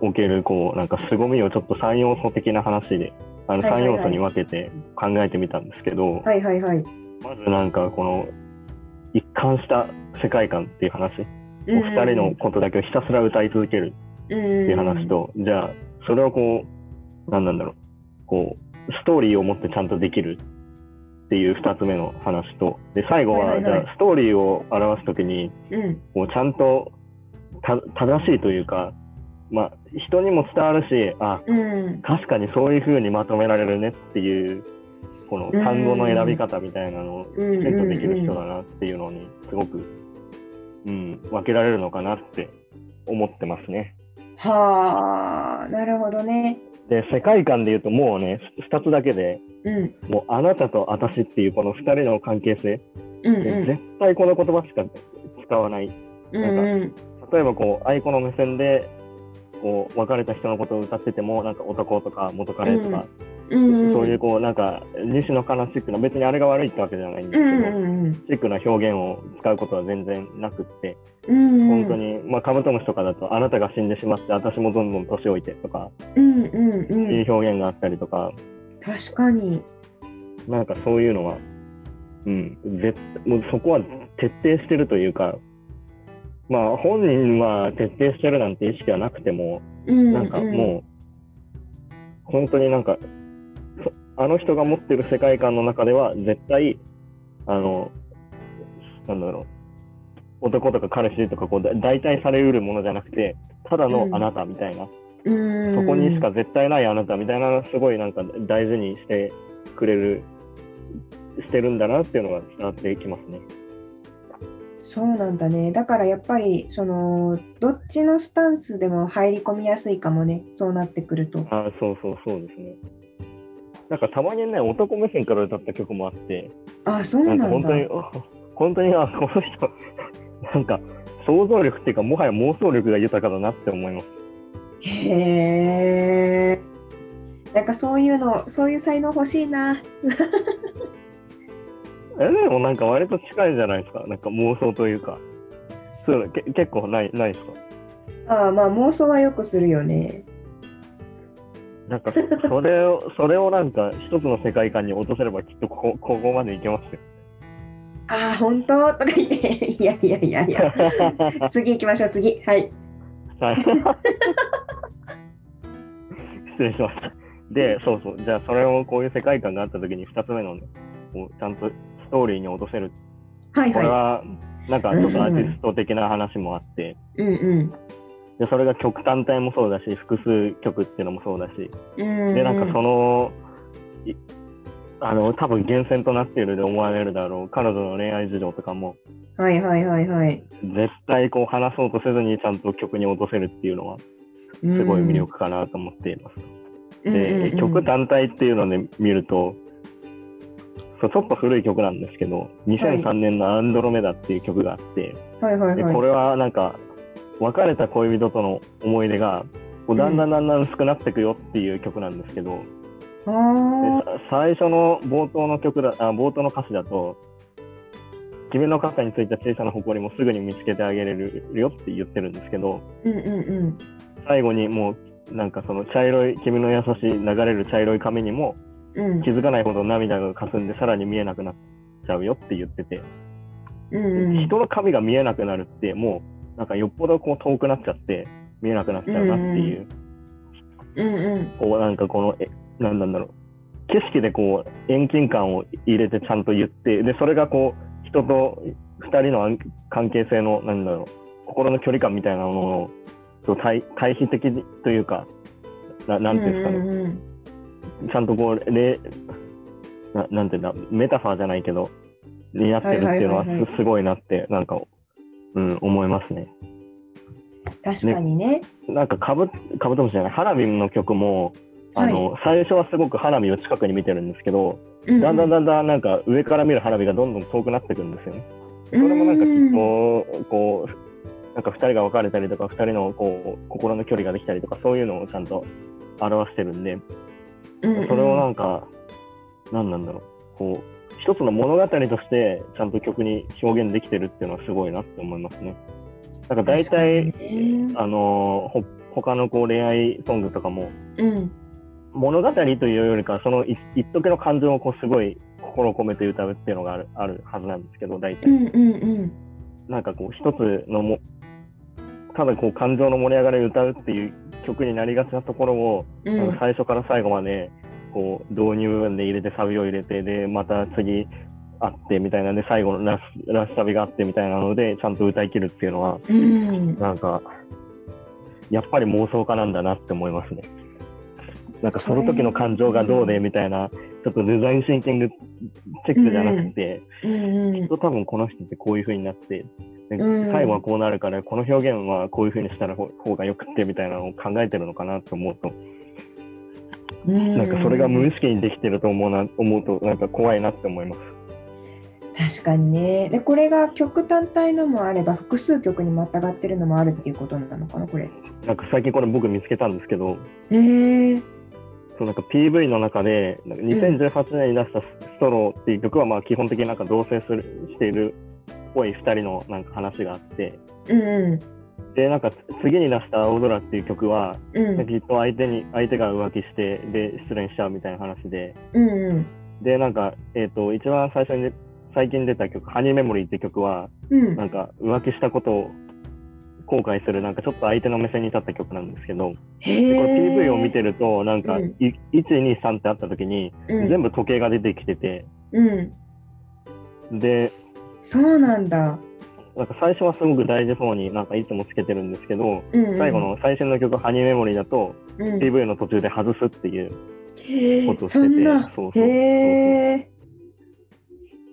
[SPEAKER 2] おけるこうなんか凄みをちょっと3要素的な話であの3
[SPEAKER 1] はいはいはい
[SPEAKER 2] 要素に分けて考えてみたんですけど、
[SPEAKER 1] はいはいはい。
[SPEAKER 2] まずなんかこの一貫した世界観っていう話、お二人のことだけをひたすら歌い続ける
[SPEAKER 1] って
[SPEAKER 2] いう話、と、じゃあそれをこう何なんだろう。こうストーリーを持ってちゃんとできるっていう2つ目の話と。で最後は,、じゃあストーリーを表すときに
[SPEAKER 1] うん。
[SPEAKER 2] こうちゃんとた正しいというか、まあ、人にも伝わるしあ
[SPEAKER 1] うん。
[SPEAKER 2] 確かにそういうふうにまとめられるねっていうこの単語の選び方みたいなのをき
[SPEAKER 1] うん。
[SPEAKER 2] ちんとできる人だなっていうのにすごく、うん、分けられるのかなって思ってますね。
[SPEAKER 1] はあ、なるほどね。
[SPEAKER 2] で世界観で言うともうね2つだけで
[SPEAKER 1] うん。
[SPEAKER 2] もうあなたと私っていうこの2人の関係性、
[SPEAKER 1] うん
[SPEAKER 2] で絶対この言葉しか使わない。
[SPEAKER 1] うんうん。
[SPEAKER 2] 例えばこう愛子の目線でこう別れた人のことを歌っててもなんか男とか元彼とか、
[SPEAKER 1] うん。
[SPEAKER 2] そういうこうなんか西野カナチックな別にあれが悪いってわけじゃないんで
[SPEAKER 1] う
[SPEAKER 2] すけど、
[SPEAKER 1] んうん
[SPEAKER 2] チックな表現を使うことは全然なくって、
[SPEAKER 1] うん。うん
[SPEAKER 2] 本当に、まあ、カブトムシとかだとあなたが死んでしまって私もどんどん年老いてとか、
[SPEAKER 1] うんうんうん。
[SPEAKER 2] いう表現があったりとか。
[SPEAKER 1] 確かに。
[SPEAKER 2] なんかそういうのは、うん、絶もうそこは徹底してるというか、まあ本人は徹底してるなんて意識はなくても、
[SPEAKER 1] うん
[SPEAKER 2] なんかもう、本当になんか、そあの人が持ってる世界観の中では絶対、あの、なんだろう、男とか彼氏とかこうだ代替されうるものじゃなくて、ただのあなたみたいな、
[SPEAKER 1] うん。
[SPEAKER 2] そこにしか絶対ないあなたみたいなのすごいなんか大事にしてくれる、してるんだなっていうのが伝わってきますね。
[SPEAKER 1] そうなんだね。だからやっぱりそのどっちのスタンスでも入り込みやすいかもね。そうなってくると。
[SPEAKER 2] あそうそうそうですね。なんかたまにね、男目線から歌った曲もあって、
[SPEAKER 1] あそう
[SPEAKER 2] な
[SPEAKER 1] なんんだ
[SPEAKER 2] か本当に、あ本当に、あ、この人、なんか想像力っていうか、もはや妄想力が豊かだなって思います。
[SPEAKER 1] へえなんかそういうのそういう才能欲しいな
[SPEAKER 2] え、でもなんか割と近いじゃないですか。なんか妄想というか。そういうのけ結構ない、ないですか？
[SPEAKER 1] ああまあ妄想はよくするよね
[SPEAKER 2] なんかそそれを、それをなんか一つの世界観に落とせればきっとここここまでいけますよ。
[SPEAKER 1] ああ本当？とか言っていやいやいやいや 次行きましょう次はい
[SPEAKER 2] はい。失礼しました。で、そうそう。じゃあ、それをこういう世界観があったときに、2つ目のね、こうちゃんとストーリーに落とせる。
[SPEAKER 1] はいは
[SPEAKER 2] これは、なんかちょっとアーティスト的な話もあって、
[SPEAKER 1] いうん
[SPEAKER 2] でそれが曲単体もそうだし、複数曲っていうのもそうだし、で、なんかその、いあの、多分源泉となっているで思われるだろう、彼女の恋愛事情とかも、
[SPEAKER 1] はいはいはいはい。
[SPEAKER 2] 絶対こう話そうとせずにちゃんと曲に落とせるっていうのは、
[SPEAKER 1] す
[SPEAKER 2] すごい魅力かなと思っています。
[SPEAKER 1] うんうん
[SPEAKER 2] で、
[SPEAKER 1] うん。
[SPEAKER 2] 曲単体っていうので見ると、そうちょっと古い曲なんですけど、2003年のアンドロメダっていう曲があって、
[SPEAKER 1] はい。
[SPEAKER 2] でこれはなんか、別れた恋人との思い出が、こうだんだんだんだん薄くなっていくよっていう曲なんですけど、
[SPEAKER 1] あ
[SPEAKER 2] で
[SPEAKER 1] ー
[SPEAKER 2] さ最初の冒頭の曲だあ、冒頭の歌詞だと、君の肩についた小さな埃もすぐに見つけてあげれるよって言ってるんですけど、
[SPEAKER 1] うんうんうん。
[SPEAKER 2] 最後にもう、なんかその茶色い、君の優しい流れる茶色い髪にも、
[SPEAKER 1] うん。
[SPEAKER 2] 気づかないほど涙が霞んでさらに見えなくなっちゃうよって言ってて、
[SPEAKER 1] うんうん。
[SPEAKER 2] 人の髪が見えなくなるってもうなんかよっぽどこう遠くなっちゃって見えなくなっちゃうなっていう、
[SPEAKER 1] うんうん。
[SPEAKER 2] こうなんかこのえなんなんだろう。景色でこう遠近感を入れてちゃんと言ってでそれがこう人と二人のあ関係性のなんだろう。心の距離感みたいなものをそう対対比的というかななんていうんですかね、ちゃんとこう、れななんていうんだ、メタファーじゃないけど、になってるっていうのはすごいなって、なんか、うん、思いますね。
[SPEAKER 1] 確かにね。
[SPEAKER 2] なんかカブ、カブトムシじゃない、花火の曲も、あの、最初はすごく花火を近くに見てるんですけど、だんだんだんだんなんか上から見る花火がどんどん遠くなってくるんですよね。それもなんかきっと、こう、なんか2人が別れたりとか、2人のこう心の距離ができたりとか、そういうのをちゃんと表してるんで、
[SPEAKER 1] と
[SPEAKER 2] それをなんか、何なんだろう、こう、一つの物語としてちゃんと曲に表現できてるっていうのはすごいなって思いますね。なんか大体、
[SPEAKER 1] ね
[SPEAKER 2] あのほ他のこう恋愛ソングとかも
[SPEAKER 1] うん。
[SPEAKER 2] 物語というよりかはその一一時の感情をこうすごい心を込めて歌うっていうのがあるあるはずなんですけど大体、
[SPEAKER 1] うんうんうん。
[SPEAKER 2] なんかこう一つのもただこう感情の盛り上がりを歌うっていう曲になりがちなところを、
[SPEAKER 1] うん
[SPEAKER 2] 最初から最後までこう導入部分で入れてサビを入れてでまた次あってみたいなんで最後のラスラスサビがあってみたいなのでちゃんと歌い切るっていうのは
[SPEAKER 1] うん。
[SPEAKER 2] なんかやっぱり妄想家なんだなって思いますね。なんかその時の感情がどうでみたいな、ちょっとデザインシンキングチェックじゃなくて、きっと多分この人ってこういう風になって、最後はこうなるから、この表現はこういう風にしたらほ方がよくってみたいなのを考えてるのかなと思うと、
[SPEAKER 1] うん。
[SPEAKER 2] なんかそれが無意識にできてると思うな思うと、なんか怖いなって思います。
[SPEAKER 1] 確かにね。で、これが曲単体のもあれば、複数曲にまたがってるのもあるっていうことなのかな、これ。
[SPEAKER 2] なんか最近これ僕見つけたんですけど、
[SPEAKER 1] へえ。
[SPEAKER 2] そうなんか PV の中で、なんか2018年に出したストローっていう曲は、まあ基本的になんか同棲するしているっぽい2人のなんか話があって、
[SPEAKER 1] うんう
[SPEAKER 2] で、なんか次に出した青空っていう曲は、
[SPEAKER 1] ん。うん。
[SPEAKER 2] きっと相手に、相手が浮気して、で、失恋しちゃうみたいな話で、
[SPEAKER 1] うんうん。
[SPEAKER 2] で、なんか、えっ、と、一番最初に、最近出た曲、ハニーメモリーって曲は、
[SPEAKER 1] うん。
[SPEAKER 2] なんか浮気したことを後悔する、なんかちょっと相手の目線に立った曲なんですけど、これ
[SPEAKER 1] え。
[SPEAKER 2] PV を見てると、なんか、
[SPEAKER 1] うん
[SPEAKER 2] い1、2、3ってあった時に、
[SPEAKER 1] うん、
[SPEAKER 2] 全部時計が出てきてて、
[SPEAKER 1] うん。
[SPEAKER 2] で、
[SPEAKER 1] そうなんだ。
[SPEAKER 2] なんか最初はすごく大事そうになんかいつもつけてるんですけど、
[SPEAKER 1] うん、うん。
[SPEAKER 2] 最後の最新の曲、ハニーメモリーだと、
[SPEAKER 1] うん、
[SPEAKER 2] PV の途中で外すっていう。ことをしてて、
[SPEAKER 1] そ
[SPEAKER 2] うそう
[SPEAKER 1] へえ。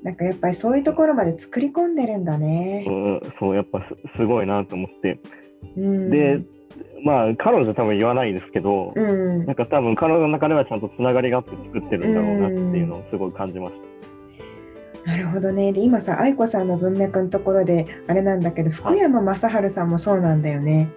[SPEAKER 1] なんかやっぱりそういうところまで作り込んでるんだね。
[SPEAKER 2] うんそう、やっぱすすごいなと思って。
[SPEAKER 1] うん、
[SPEAKER 2] で、まあ、彼女多分言わないですけど、
[SPEAKER 1] うん
[SPEAKER 2] なんか多分彼女の中ではちゃんとつながりがあって作ってるんだろうなっていうのをすごい感じました。
[SPEAKER 1] なるほどね。で、今さ、愛子さんの文脈のところで、あれなんだけど、福山雅治さんもそうなんだよね。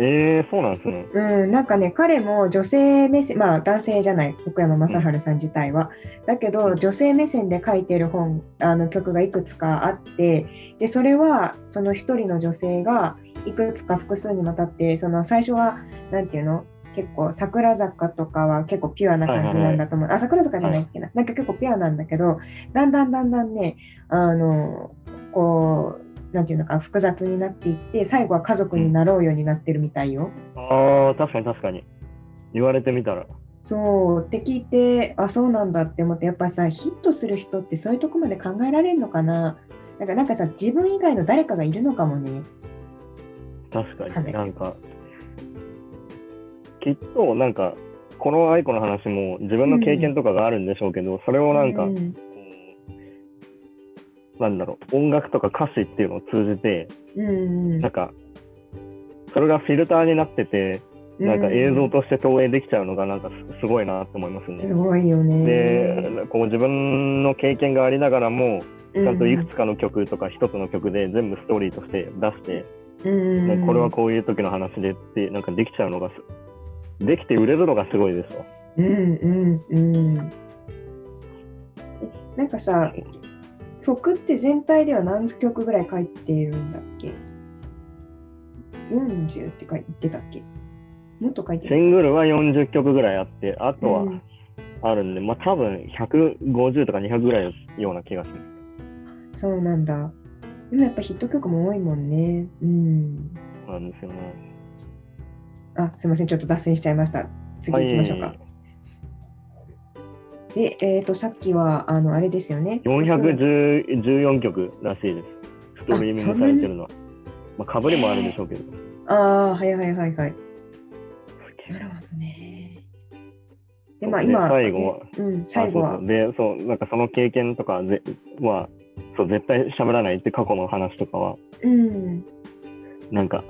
[SPEAKER 2] えー、そうなんですね。
[SPEAKER 1] うん、なんかね、彼も女性目線、まあ男性じゃない、福山雅治さん自体は。だけど、女性目線で書いてる本、あの曲がいくつかあって、で、それは、その一人の女性が、いくつか複数にわたって、その最初は、なんていうの？結構桜坂とかは結構ピュアな感じなんだと思う。あ、桜坂じゃないっけな。なんか結構ピュアなんだけど、だんだんだんだんね、あの、こう、なんていうのか、複雑になっていって、最後は家族になろうようになってるみたいよ。
[SPEAKER 2] ああ、確かに確かに。言われてみたら。
[SPEAKER 1] そうって聞いてあそうなんだって思ってやっぱさヒットする人ってそういうとこまで考えられるのかななんかなんかさ自分以外の誰かがいるのかもね。
[SPEAKER 2] 確かに。
[SPEAKER 1] はい
[SPEAKER 2] なんか、きっとなんか、この愛子の話も自分の経験とかがあるんでしょうけど、それをなんか、
[SPEAKER 1] うん。
[SPEAKER 2] なんだろう、音楽とか歌詞っていうのを通じて、
[SPEAKER 1] うん
[SPEAKER 2] なんか、それがフィルターになってて、なんか映像として投影できちゃうのがなんかすすごいなって思います
[SPEAKER 1] す
[SPEAKER 2] ね。
[SPEAKER 1] ごいよね。
[SPEAKER 2] で、こう自分の経験がありながらも、
[SPEAKER 1] ち
[SPEAKER 2] ちゃんといくつかの曲とか一つの曲で全部ストーリーとして出して、
[SPEAKER 1] うん。
[SPEAKER 2] ねこれはこういう時の話でってなんかできちゃうのがすできて売れるのがすごいですわ。
[SPEAKER 1] うんうんうん。えなんかさ曲って全体では何曲ぐらい書いてるんだっけ ?40 って書いてたっけ？もっと書いて
[SPEAKER 2] シ
[SPEAKER 1] る
[SPEAKER 2] ングルは40曲ぐらいあって、あとは
[SPEAKER 1] うん
[SPEAKER 2] あるんで、まあ多分150とか200ぐらいのような気がします。
[SPEAKER 1] そうなんだ。でもやっぱヒット曲も多いもんね。うん。
[SPEAKER 2] そうなんですよね。
[SPEAKER 1] あ、すみません。ちょっと脱線しちゃいました。次行きましょうか。
[SPEAKER 2] はい
[SPEAKER 1] で、えっ、と、さっきは、あの、あれですよね。
[SPEAKER 2] 414曲らしいです。ストリーミングされてるのは。まあ、かぶりもあるでしょうけど。
[SPEAKER 1] ああ、はいはいはいはい。なるほどね。で、まあ
[SPEAKER 2] で
[SPEAKER 1] 今、
[SPEAKER 2] 最後は
[SPEAKER 1] ねうん、最後は？
[SPEAKER 2] で、そう、なんかその経験とかぜは、そう、絶対喋らないって過去の話とかは、
[SPEAKER 1] うん。
[SPEAKER 2] なんか、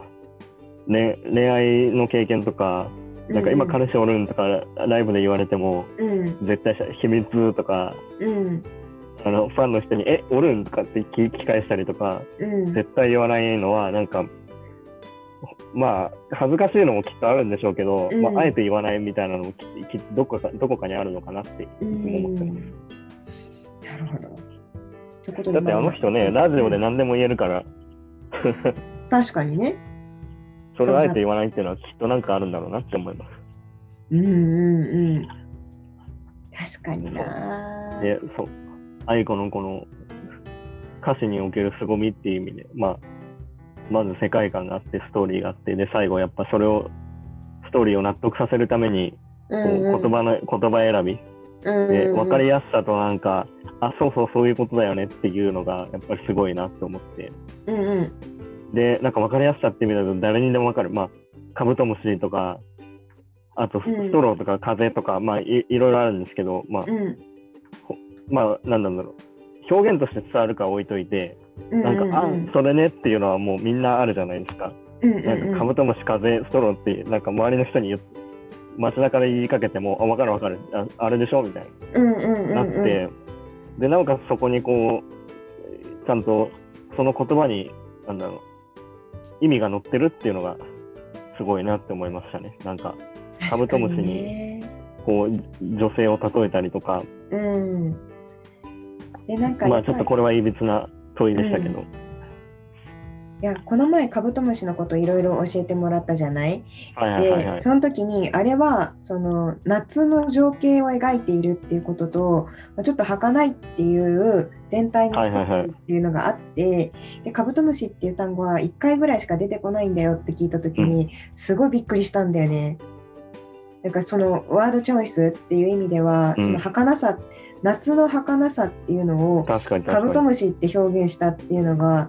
[SPEAKER 2] ね、恋愛の経験とか、なんか今
[SPEAKER 1] うん
[SPEAKER 2] 彼氏おるんとかライブで言われても、
[SPEAKER 1] うん。
[SPEAKER 2] 絶対し秘密とか、
[SPEAKER 1] うん。
[SPEAKER 2] あの、ファンの人に、え、おるんとか？って聞き返したりとか、
[SPEAKER 1] うん。
[SPEAKER 2] 絶対言わないのは、なんか、まあ、恥ずかしいのもきっとあるんでしょうけど、
[SPEAKER 1] うん
[SPEAKER 2] まあ、あえて言わないみたいなのもききどこかどこかにあるのかなっていつも思ってます。
[SPEAKER 1] なるほど。
[SPEAKER 2] だってあの人ね、ラジオで何でも言えるから、
[SPEAKER 1] 確かにね。
[SPEAKER 2] それをあえて言わないっていうのはきっとなんかあるんだろうなって思います。
[SPEAKER 1] うんうんうん。確かにな。
[SPEAKER 2] で、そう、愛子のこの歌詞における凄みっていう意味で、まあ、まず世界観があって、ストーリーがあって、で、最後やっぱそれを、ストーリーを納得させるために、こう言葉の、言葉選び、で、分かりやすさとなんか、あ、そうそう、そういうことだよねっていうのが、やっぱりすごいなって思って。
[SPEAKER 1] うんうん
[SPEAKER 2] で、なんか分かりやすさって意味だと誰にでも分かる。まあ、カブトムシとか、あとストローとか風とか、まあい、いろいろあるんですけど、まあ、
[SPEAKER 1] うん
[SPEAKER 2] まあ、なんだろう。表現として伝わるかは置いといて、
[SPEAKER 1] うん
[SPEAKER 2] なんか、
[SPEAKER 1] うん
[SPEAKER 2] あ、それねっていうのはもうみんなあるじゃないですか。
[SPEAKER 1] うんうん
[SPEAKER 2] なんかカブトムシ、風、ストローって、なんか周りの人に言っ街中で言いかけても、あ、分かる分かる。ああれでしょ？みたいな。
[SPEAKER 1] うんうんうん
[SPEAKER 2] なって、で、なおかつそこにこう、ちゃんとその言葉に、なんだろう、意味が乗ってるっていうのが、すごいなって思いましたね。なんか、カブトムシにこう、女性を例えたりとか、
[SPEAKER 1] うん。で、なんか
[SPEAKER 2] まあちょっとこれはいびつな問いでしたけど、
[SPEAKER 1] いや、この前、カブトムシのこといろいろ教えてもらったじゃない？
[SPEAKER 2] はいはいはいはい。
[SPEAKER 1] でその時にあれはその夏の情景を描いているっていうこととまあちょっと儚いっていう全体の一
[SPEAKER 2] はいはいはい
[SPEAKER 1] つっていうのがあって、でカブトムシっていう単語は1回ぐらいしか出てこないんだよって聞いた時にすごいびっくりしたんだよね。だからそのワードチョイスっていう意味では、
[SPEAKER 2] うん
[SPEAKER 1] その儚さ夏の儚さっていうのをカブト。ムシって表現したっていうのが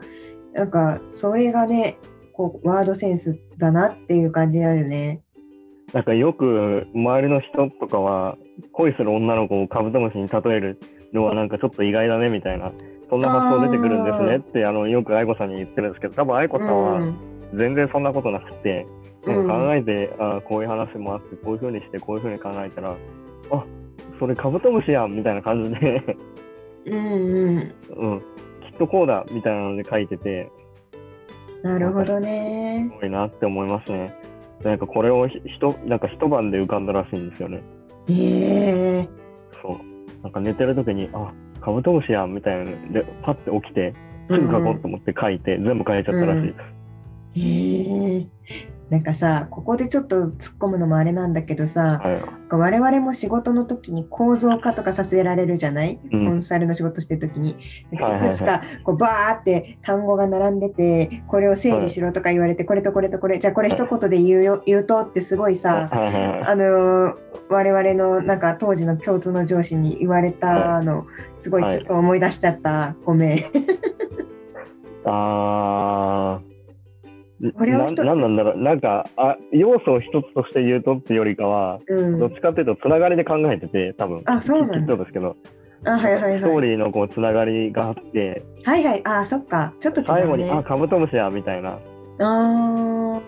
[SPEAKER 1] なんかそれがねこうワードセンスだなっていう感じだよね。
[SPEAKER 2] なんかよく周りの人とかは、恋する女の子をカブトムシに例えるのはなんかちょっと意外だねみたいな、そんな発想出てくるんですねって、あの、よく愛子さんに言ってるんですけど、多分愛子さんは全然そんなことなくて、なん。か考えて、あこういう話もあって、こういう風にして、こういう風に考えたら、あそれカブトムシやんみたいな感じで、
[SPEAKER 1] うん。うん、
[SPEAKER 2] うん、きっとこうだみたいなので書いてて、
[SPEAKER 1] なるほどね
[SPEAKER 2] す。ごいなって思いますね。なんかこれをひひとなんか一晩で浮かんだらしいんですよね。
[SPEAKER 1] ええ
[SPEAKER 2] そう。なんか寝てる時に、あカブトムシやんみたいなので、パッて起きて、すぐ書こうと思って書いて、全部書いちゃったらしいです。
[SPEAKER 1] ええなんかさここでちょっと突っ込むのもあれなんだけどさ、
[SPEAKER 2] はい。
[SPEAKER 1] 我々も仕事の時に構造化とかさせられるじゃない、
[SPEAKER 2] うん。
[SPEAKER 1] コンサルの仕事してる時に。
[SPEAKER 2] い
[SPEAKER 1] くつかこうバーって単語が並んでてこれを整理しろとか言われて、これとこれとこれじゃあこれ一言で言うよ言うとってすごいさ、
[SPEAKER 2] はいはいはい。
[SPEAKER 1] あのー我々のなんか当時の共通の上司に言われたの、すごいちょっと思い出しちゃった、ごめん。
[SPEAKER 2] あー。な
[SPEAKER 1] これを一つ
[SPEAKER 2] なんなんだろう、なんかあ、要素を一つとして言うとっていうよりかは、
[SPEAKER 1] うん。
[SPEAKER 2] どっちかっていうと、つながりで考えてて、多分。
[SPEAKER 1] あそうなん
[SPEAKER 2] ですけど、
[SPEAKER 1] あはいはい
[SPEAKER 2] ストー
[SPEAKER 1] はい。
[SPEAKER 2] リーのこうつながりがあって、
[SPEAKER 1] はいはい、あそっか、ちょっとね。
[SPEAKER 2] 最後に、あ、カブトムシやみたいな、
[SPEAKER 1] あー。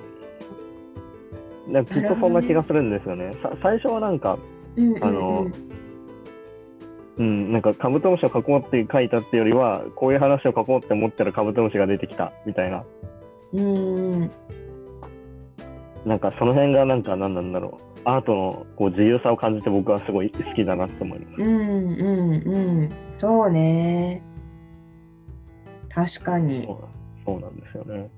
[SPEAKER 2] なんかきっとそんな気がするんですよね。さ最初はなんか、
[SPEAKER 1] うんうんうん。
[SPEAKER 2] あのうん、なんかカブトムシを描こうって書いたっていうよりは、こういう話を書こうって思ったらカブトムシが出てきたみたいな、
[SPEAKER 1] うん
[SPEAKER 2] なんかその辺がなんか何なんだろう、アートのこう自由さを感じて僕はすごい好きだなって思います。
[SPEAKER 1] うんうんうんそうね。確かに。
[SPEAKER 2] そうなんですよね。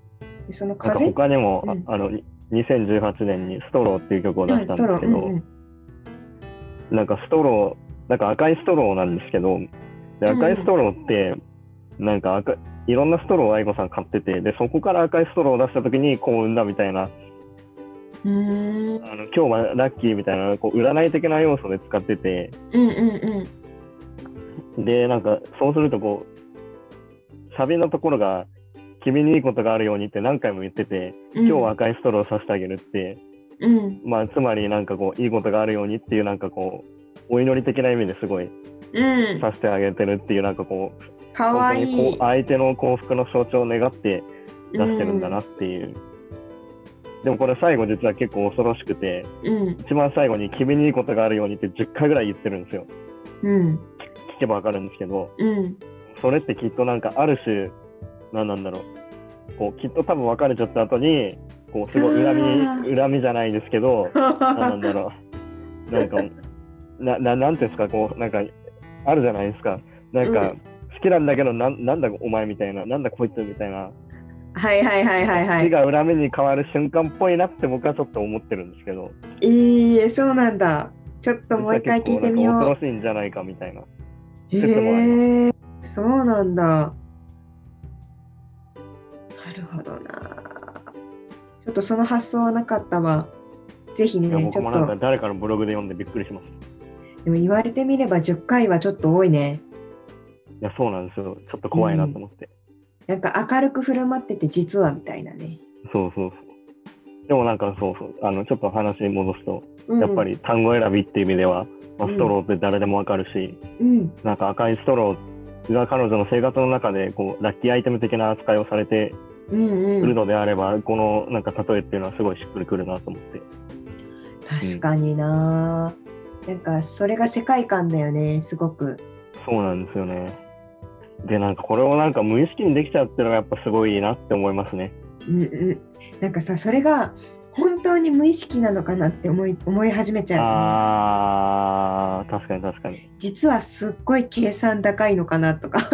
[SPEAKER 1] でその
[SPEAKER 2] なんか
[SPEAKER 1] 風
[SPEAKER 2] 他にも、
[SPEAKER 1] うん
[SPEAKER 2] ああの2018年に「ストロー」っていう曲を出したんですけど、
[SPEAKER 1] うんうん
[SPEAKER 2] なんかストロー、なんか赤いストローなんですけど、で赤いストローって、なんか赤いろんなストローを愛子さん買ってて、でそこから赤いストローを出したときに幸運だみたいな、
[SPEAKER 1] うんうん
[SPEAKER 2] あの今日はラッキーみたいなこう占い的な要素で使ってて、
[SPEAKER 1] うんうん
[SPEAKER 2] で、なんかそうするとこう、サビのところが、君にいいことがあるようにって何回も言ってて、
[SPEAKER 1] うん。
[SPEAKER 2] 今日は赤いストローをさせてあげるって、
[SPEAKER 1] うん。
[SPEAKER 2] まあ、つまりなんかこう、いいことがあるようにっていうなんかこう、お祈り的な意味ですごい
[SPEAKER 1] うん。
[SPEAKER 2] させてあげてるっていうなんかこう、
[SPEAKER 1] かわいい
[SPEAKER 2] 本当にこう。相手の幸福の象徴を願って出してるんだなっていう。でもこれ最後実は結構恐ろしくて、
[SPEAKER 1] うん
[SPEAKER 2] 一番最後に君にいいことがあるようにって10回ぐらい言ってるんですよ。
[SPEAKER 1] うん
[SPEAKER 2] 聞けばわかるんですけど、
[SPEAKER 1] うん
[SPEAKER 2] それってきっとなんかある種、何なんだろう。こうきっと多分別れちゃった後に、こうすごい恨
[SPEAKER 1] あ
[SPEAKER 2] み、恨みじゃないですけど、何なんだろう。なんか、な、ななんていうんですか、こう、なんか、あるじゃないですか。なんか、
[SPEAKER 1] うん
[SPEAKER 2] 好きなんだけどなん、なんだお前みたいな、なんだこいつみたいな、
[SPEAKER 1] はいはいはいはいはい。
[SPEAKER 2] が恨みに変わる瞬間っぽいなって僕はちょっと思ってるんですけど、
[SPEAKER 1] いいえ、そうなんだ。ちょっともう一回聞いてみよう。
[SPEAKER 2] 実は結構なんか恐ろしいんじゃないかみたいな。
[SPEAKER 1] へえ、そうなんだ。なるほどな。ちょっとその発想はなかったわ。ぜひね、ちょっと
[SPEAKER 2] 誰かのブログで読んでびっくりします。
[SPEAKER 1] でも言われてみれば10回はちょっと多いね。
[SPEAKER 2] いや、そうなんですよ。ちょっと怖いなと思って。
[SPEAKER 1] なんか明るく振る舞ってて実はみたいなね。
[SPEAKER 2] そうそうそう。でもなんかそうそう、あの、ちょっと話戻すと、
[SPEAKER 1] うん
[SPEAKER 2] やっぱり単語選びっていう意味では、まあ、
[SPEAKER 1] うん
[SPEAKER 2] ストローって誰でもわかるし、
[SPEAKER 1] うん。
[SPEAKER 2] なんか赤いストローが彼女の生活の中でこうラッキーアイテム的な扱いをされて
[SPEAKER 1] うんうん。
[SPEAKER 2] いるのであれば、このなんか例えっていうのはすごいしっくりくるなと思って。
[SPEAKER 1] 確かにな。なんかそれが世界観だよね、すごく。
[SPEAKER 2] そうなんですよね。で、なんかこれをなんか無意識にできちゃうっていうのがやっぱすごいなって思いますね。
[SPEAKER 1] うんうん。なんかさ、それが本当に無意識なのかなって思い思い始めちゃうよね。
[SPEAKER 2] あー、確かに確かに。
[SPEAKER 1] 実はすっごい計算高いのかなとか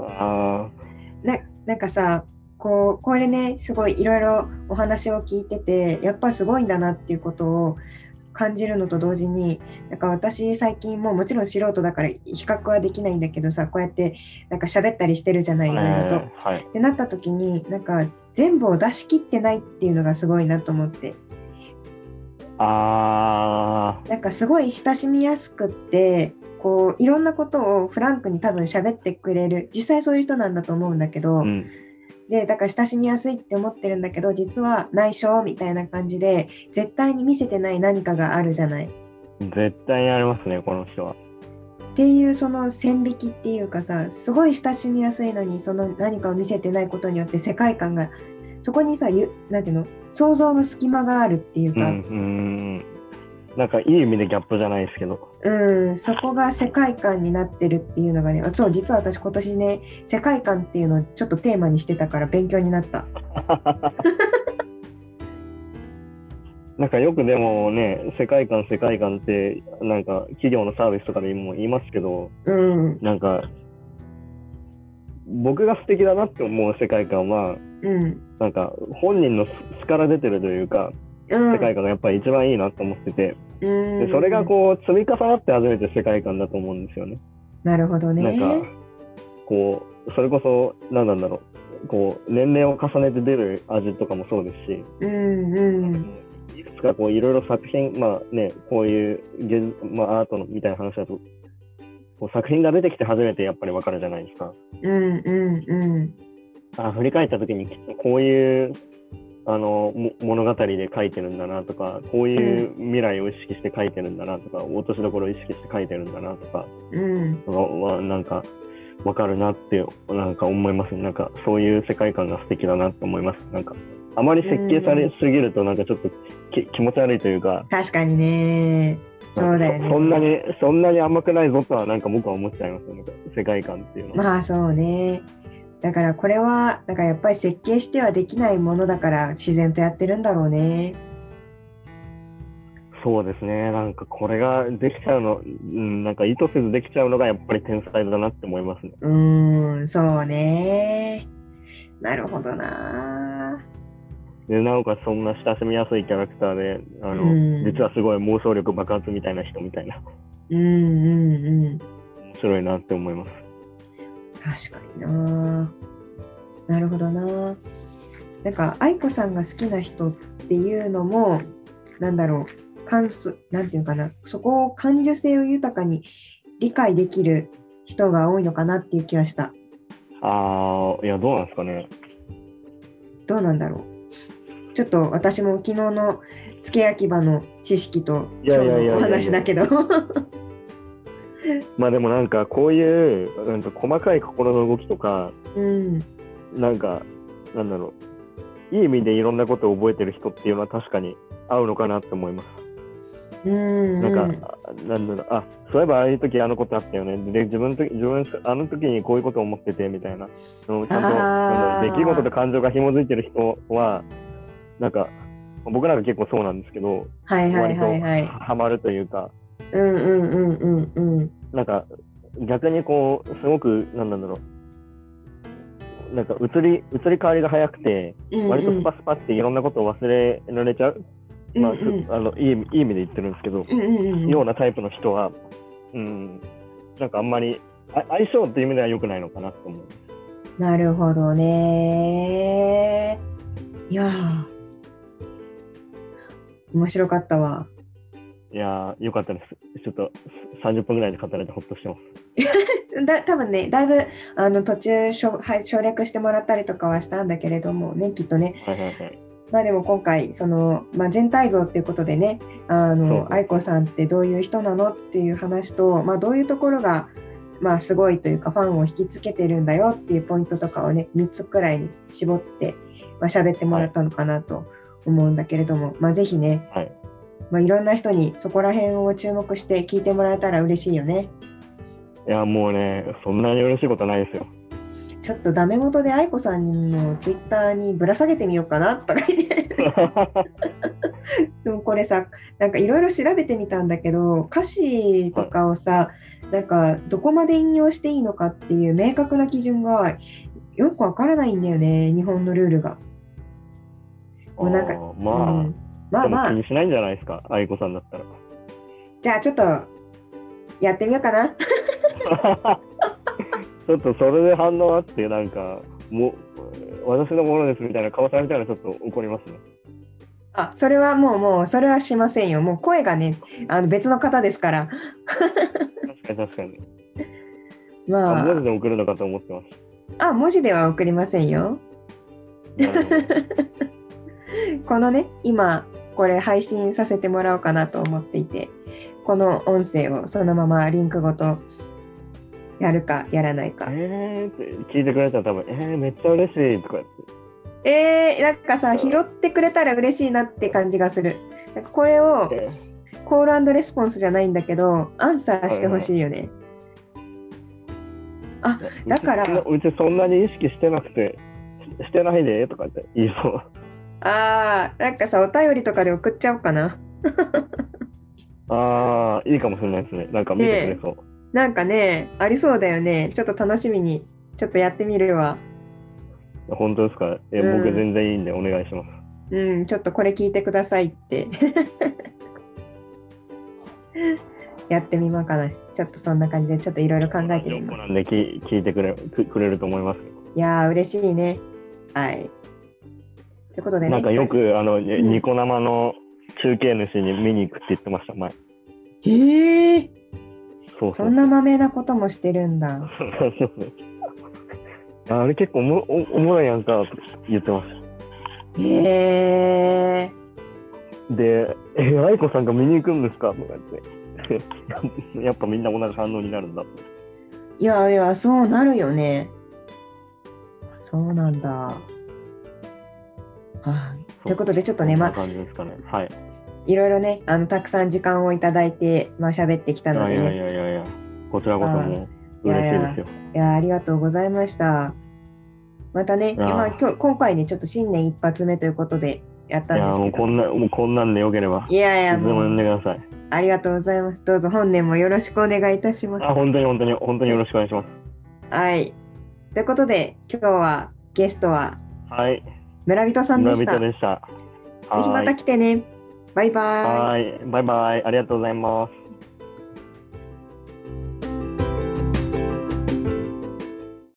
[SPEAKER 2] あ
[SPEAKER 1] ななんかさこうこれねすごいいろいろお話を聞いててやっぱすごいんだなっていうことを感じるのと同時になんか私最近もうもちろん素人だから比較はできないんだけどさこうやってなんか喋ったりしてるじゃない
[SPEAKER 2] ー、
[SPEAKER 1] いろいろと。
[SPEAKER 2] えーはい。
[SPEAKER 1] ってなった時になんか全部を出し切ってないっていうのがすごいなと思って
[SPEAKER 2] あ
[SPEAKER 1] なんかすごい親しみやすくってこういろんなことをフランクに多分喋ってくれる実際そういう人なんだと思うんだけど、
[SPEAKER 2] ー、うん。
[SPEAKER 1] でだから親しみやすいって思ってるんだけど実は内緒みたいな感じで絶対に見せてない何かがあるじゃない。
[SPEAKER 2] 絶対にありますね、この人は。
[SPEAKER 1] っていうその線引きっていうかさすごい親しみやすいのにその何かを見せてないことによって世界観がそこにさゆなんていうの？想像の隙間があるっていう
[SPEAKER 2] うん、う
[SPEAKER 1] か、
[SPEAKER 2] ん。なんかいい意味でギャップじゃないですけど。
[SPEAKER 1] うん、そこが世界観になってるっていうのがね、あそう、実は私今年ね、世界観っていうのをちょっとテーマにしてたから勉強になった。
[SPEAKER 2] なんかよくでもね、世界観、世界観って、なんか企業のサービスとかでも言いますけど、
[SPEAKER 1] うん、
[SPEAKER 2] なんか、僕が素敵だなって思う世界観は、
[SPEAKER 1] うん、
[SPEAKER 2] なんか本人の素から出てるというか、
[SPEAKER 1] うん。
[SPEAKER 2] 世界観がやっぱり一番いいなと思ってて、
[SPEAKER 1] うん
[SPEAKER 2] でそれがこう積み重なって初めて世界観だと思うんですよね。
[SPEAKER 1] なるほどね。
[SPEAKER 2] なんか、こう、それこそ、何なんだろう、こう、年齢を重ねて出る味とかもそうですし、
[SPEAKER 1] うん、うん、
[SPEAKER 2] いくつかこういろいろ作品、まあね、こういう芸術、まあ、アートのみたいな話だと、こう作品が出てきて初めてやっぱりわかるじゃないですか。
[SPEAKER 1] うん、うん、うん。
[SPEAKER 2] あ振り返った時にきっとこういうあのも物語で書いてるんだなとか、こういう未来を意識して書いてるんだなとか、落としどころを意識して書いてるんだなとか、
[SPEAKER 1] うん、
[SPEAKER 2] はなんかわかるなってなんか思いますなんかそういう世界観が素敵だなって思います。なんかあまり設計されすぎるとなんかちょっとき気持ち悪いというか、
[SPEAKER 1] 確かにね。そうだよね。
[SPEAKER 2] そんなにそんなに甘くないぞとはなんか僕は思っちゃいますよね。世界観っていうのは。
[SPEAKER 1] まあそうね。だからこれは、だからやっぱり設計してはできないものだから自然とやってるんだろうね。
[SPEAKER 2] そうですね。なんかこれができちゃうの、うん、なんか意図せずできちゃうのがやっぱり天才だなって思いますね。
[SPEAKER 1] うーん、そうね。なるほどな。
[SPEAKER 2] で、なおかつそんな親しみやすいキャラクターで、あの、
[SPEAKER 1] うん
[SPEAKER 2] 実はすごい妄想力爆発みたいな人みたいな、
[SPEAKER 1] うんうんうん。
[SPEAKER 2] 面白いなって思います。
[SPEAKER 1] 確かにな。なるほどな。なんか愛子さんが好きな人っていうのもなんだろう感想なんていうかなそこを感受性を豊かに理解できる人が多いのかなっていう気はした。
[SPEAKER 2] ああ、いや、どうなんですかね。
[SPEAKER 1] どうなんだろう。ちょっと私も昨日の付け焼き場の知識とお話だけど。
[SPEAKER 2] まあでもなんかこういう、うんと、細かい心の動きとか、
[SPEAKER 1] うん
[SPEAKER 2] なんか、なんだろう、いい意味でいろんなことを覚えてる人っていうのは確かに合うのかなって思います。
[SPEAKER 1] うん
[SPEAKER 2] なんか、あなんだろう、あ、そういえばああいう時あのことあったよね。で、自分と自分、あの時にこういうことを思っててみたいな。うんちゃんと
[SPEAKER 1] あー
[SPEAKER 2] なんだろう出来事と感情が紐づいてる人は、なんか、僕なんか結構そうなんですけど、
[SPEAKER 1] はいはい
[SPEAKER 2] 割と
[SPEAKER 1] はいはい。
[SPEAKER 2] ハマるというか、
[SPEAKER 1] うんうんうんうんうん。
[SPEAKER 2] なんか、逆にこう、すごく、なんなんだろう。なんか移り移り変わりが早くて、
[SPEAKER 1] うんうん
[SPEAKER 2] 割とスパスパっていろんなことを忘れられちゃう、まあ
[SPEAKER 1] うんうん
[SPEAKER 2] すあのいい意味いい意味で言ってるんですけど、
[SPEAKER 1] うんうんうん
[SPEAKER 2] ようなタイプの人は、うん、なんかあんまりあ相性っていう意味では良くないのかなと思う。
[SPEAKER 1] なるほどね。いやー面白かったわ。
[SPEAKER 2] いやー、よかったです。ちょっと30分ぐらいで語れてほっとしてます。
[SPEAKER 1] だ多分ねだいぶあの途中しょはい省略してもらったりとかはしたんだけれどもねきっとね
[SPEAKER 2] はいはいはい。
[SPEAKER 1] まあでも今回その、まあ、全体像っていうことでねあの愛子さんってどういう人なのっていう話と、まあ、どういうところが、まあ、すごいというかファンを引きつけてるんだよっていうポイントとかをね3つくらいに絞って、まあ喋ってもらったのかなと思うんだけれども、まあ、ぜひね、
[SPEAKER 2] はい。
[SPEAKER 1] まあ、いろんな人にそこら辺を注目して聞いてもらえたら嬉しいよね。
[SPEAKER 2] いや、もうね、そんなに嬉しいことないですよ。
[SPEAKER 1] ちょっとダメ元で愛子さんのツイッターにぶら下げてみようかなとか言って。でもこれさなんかいろいろ調べてみたんだけど歌詞とかをさ、なんかどこまで引用していいのかっていう明確な基準がよくわからないんだよね日本のルールが。もうなんか
[SPEAKER 2] まあ、
[SPEAKER 1] うんまあまあ
[SPEAKER 2] 気にしないんじゃないですか、愛子さんだったら。
[SPEAKER 1] じゃあちょっとやってみようかな。
[SPEAKER 2] ちょっとそれで反応あって、なんか、もう、私のものですみたいな顔されたらちょっと怒りますね。
[SPEAKER 1] あそれはもうもうそれはしませんよもう声がねあの別の方ですから。
[SPEAKER 2] 確かに確かに。
[SPEAKER 1] ま
[SPEAKER 2] あ、文字
[SPEAKER 1] あ
[SPEAKER 2] で送るのかと思ってまし
[SPEAKER 1] あ文字では送りませんよ。このね今これ配信させてもらおうかなと思っていてこの音声をそのままリンクごとやるかやらないか。
[SPEAKER 2] えーって聞いてくれたら多分、えー、めっちゃ嬉しいとか言って。
[SPEAKER 1] えー、なんかさ拾ってくれたら嬉しいなって感じがする。なんかこれを
[SPEAKER 2] え
[SPEAKER 1] コールレスポンスじゃないんだけどアンサーしてほしいよね、あ
[SPEAKER 2] ー
[SPEAKER 1] だから
[SPEAKER 2] うちうちそんなに意識してなくて、ししてないでとかって言いそう。
[SPEAKER 1] あーなんかさお便りとかで送っちゃおうかな
[SPEAKER 2] ああ、いいかもしれないですね。なんか見てくれそう。
[SPEAKER 1] なんかねありそうだよねちょっと楽しみにちょっとやってみるわ
[SPEAKER 2] 本当ですか？え、
[SPEAKER 1] うん
[SPEAKER 2] 僕全然いいんでお願いします。
[SPEAKER 1] うん、ちょっとこれ聞いてくださいって。やってみようかな。ちょっとそんな感じで、ちょっといろいろ考えてみます。
[SPEAKER 2] なんで聞聞いてくれくくれると思いますよ。
[SPEAKER 1] いやー、嬉しいね。はい。ということでね。
[SPEAKER 2] なんかよくあの、
[SPEAKER 1] ん
[SPEAKER 2] ニコ生の中継主に見に行くって言ってました、前。
[SPEAKER 1] へえ
[SPEAKER 2] そうそ。
[SPEAKER 1] そうんなまめなこともしてるんだ。
[SPEAKER 2] あれ結構おもおおもろいやんかと言ってまし
[SPEAKER 1] へえ
[SPEAKER 2] た。で、え、愛子さんが見に行くんですかとか言って。やっぱみんな同じ反応になるんだ。
[SPEAKER 1] いやいや、そうなるよね。そうなんだ。はい。ということで、ちょっとね、ま
[SPEAKER 2] そんな感じですかね。はい。
[SPEAKER 1] いろいろね、あのたくさん時間をいただいて、まあ喋ってきた
[SPEAKER 2] いやいやい
[SPEAKER 1] のでね。
[SPEAKER 2] やいやいや、こちらこそも嬉しいですよ。
[SPEAKER 1] いやありがとうございました。またね、今今日今回ね、ちょっと新年一発目ということでやったんですけど。
[SPEAKER 2] もうこんな、もうこんなんでよければ、
[SPEAKER 1] いやいや、
[SPEAKER 2] も呼ん
[SPEAKER 1] もう
[SPEAKER 2] でください。
[SPEAKER 1] ありがとうございます。どうぞ本年もよろしくお願いいたします。
[SPEAKER 2] あ、本当に本当に、本当によろしくお願いします。
[SPEAKER 1] はい。ということで、今日はゲストは
[SPEAKER 2] はい。
[SPEAKER 1] 村人さんで
[SPEAKER 2] 村
[SPEAKER 1] した。ぜ
[SPEAKER 2] 人でした。
[SPEAKER 1] ひまた来てね。バイバイ。
[SPEAKER 2] はい。バイバイ。ありがとうございます。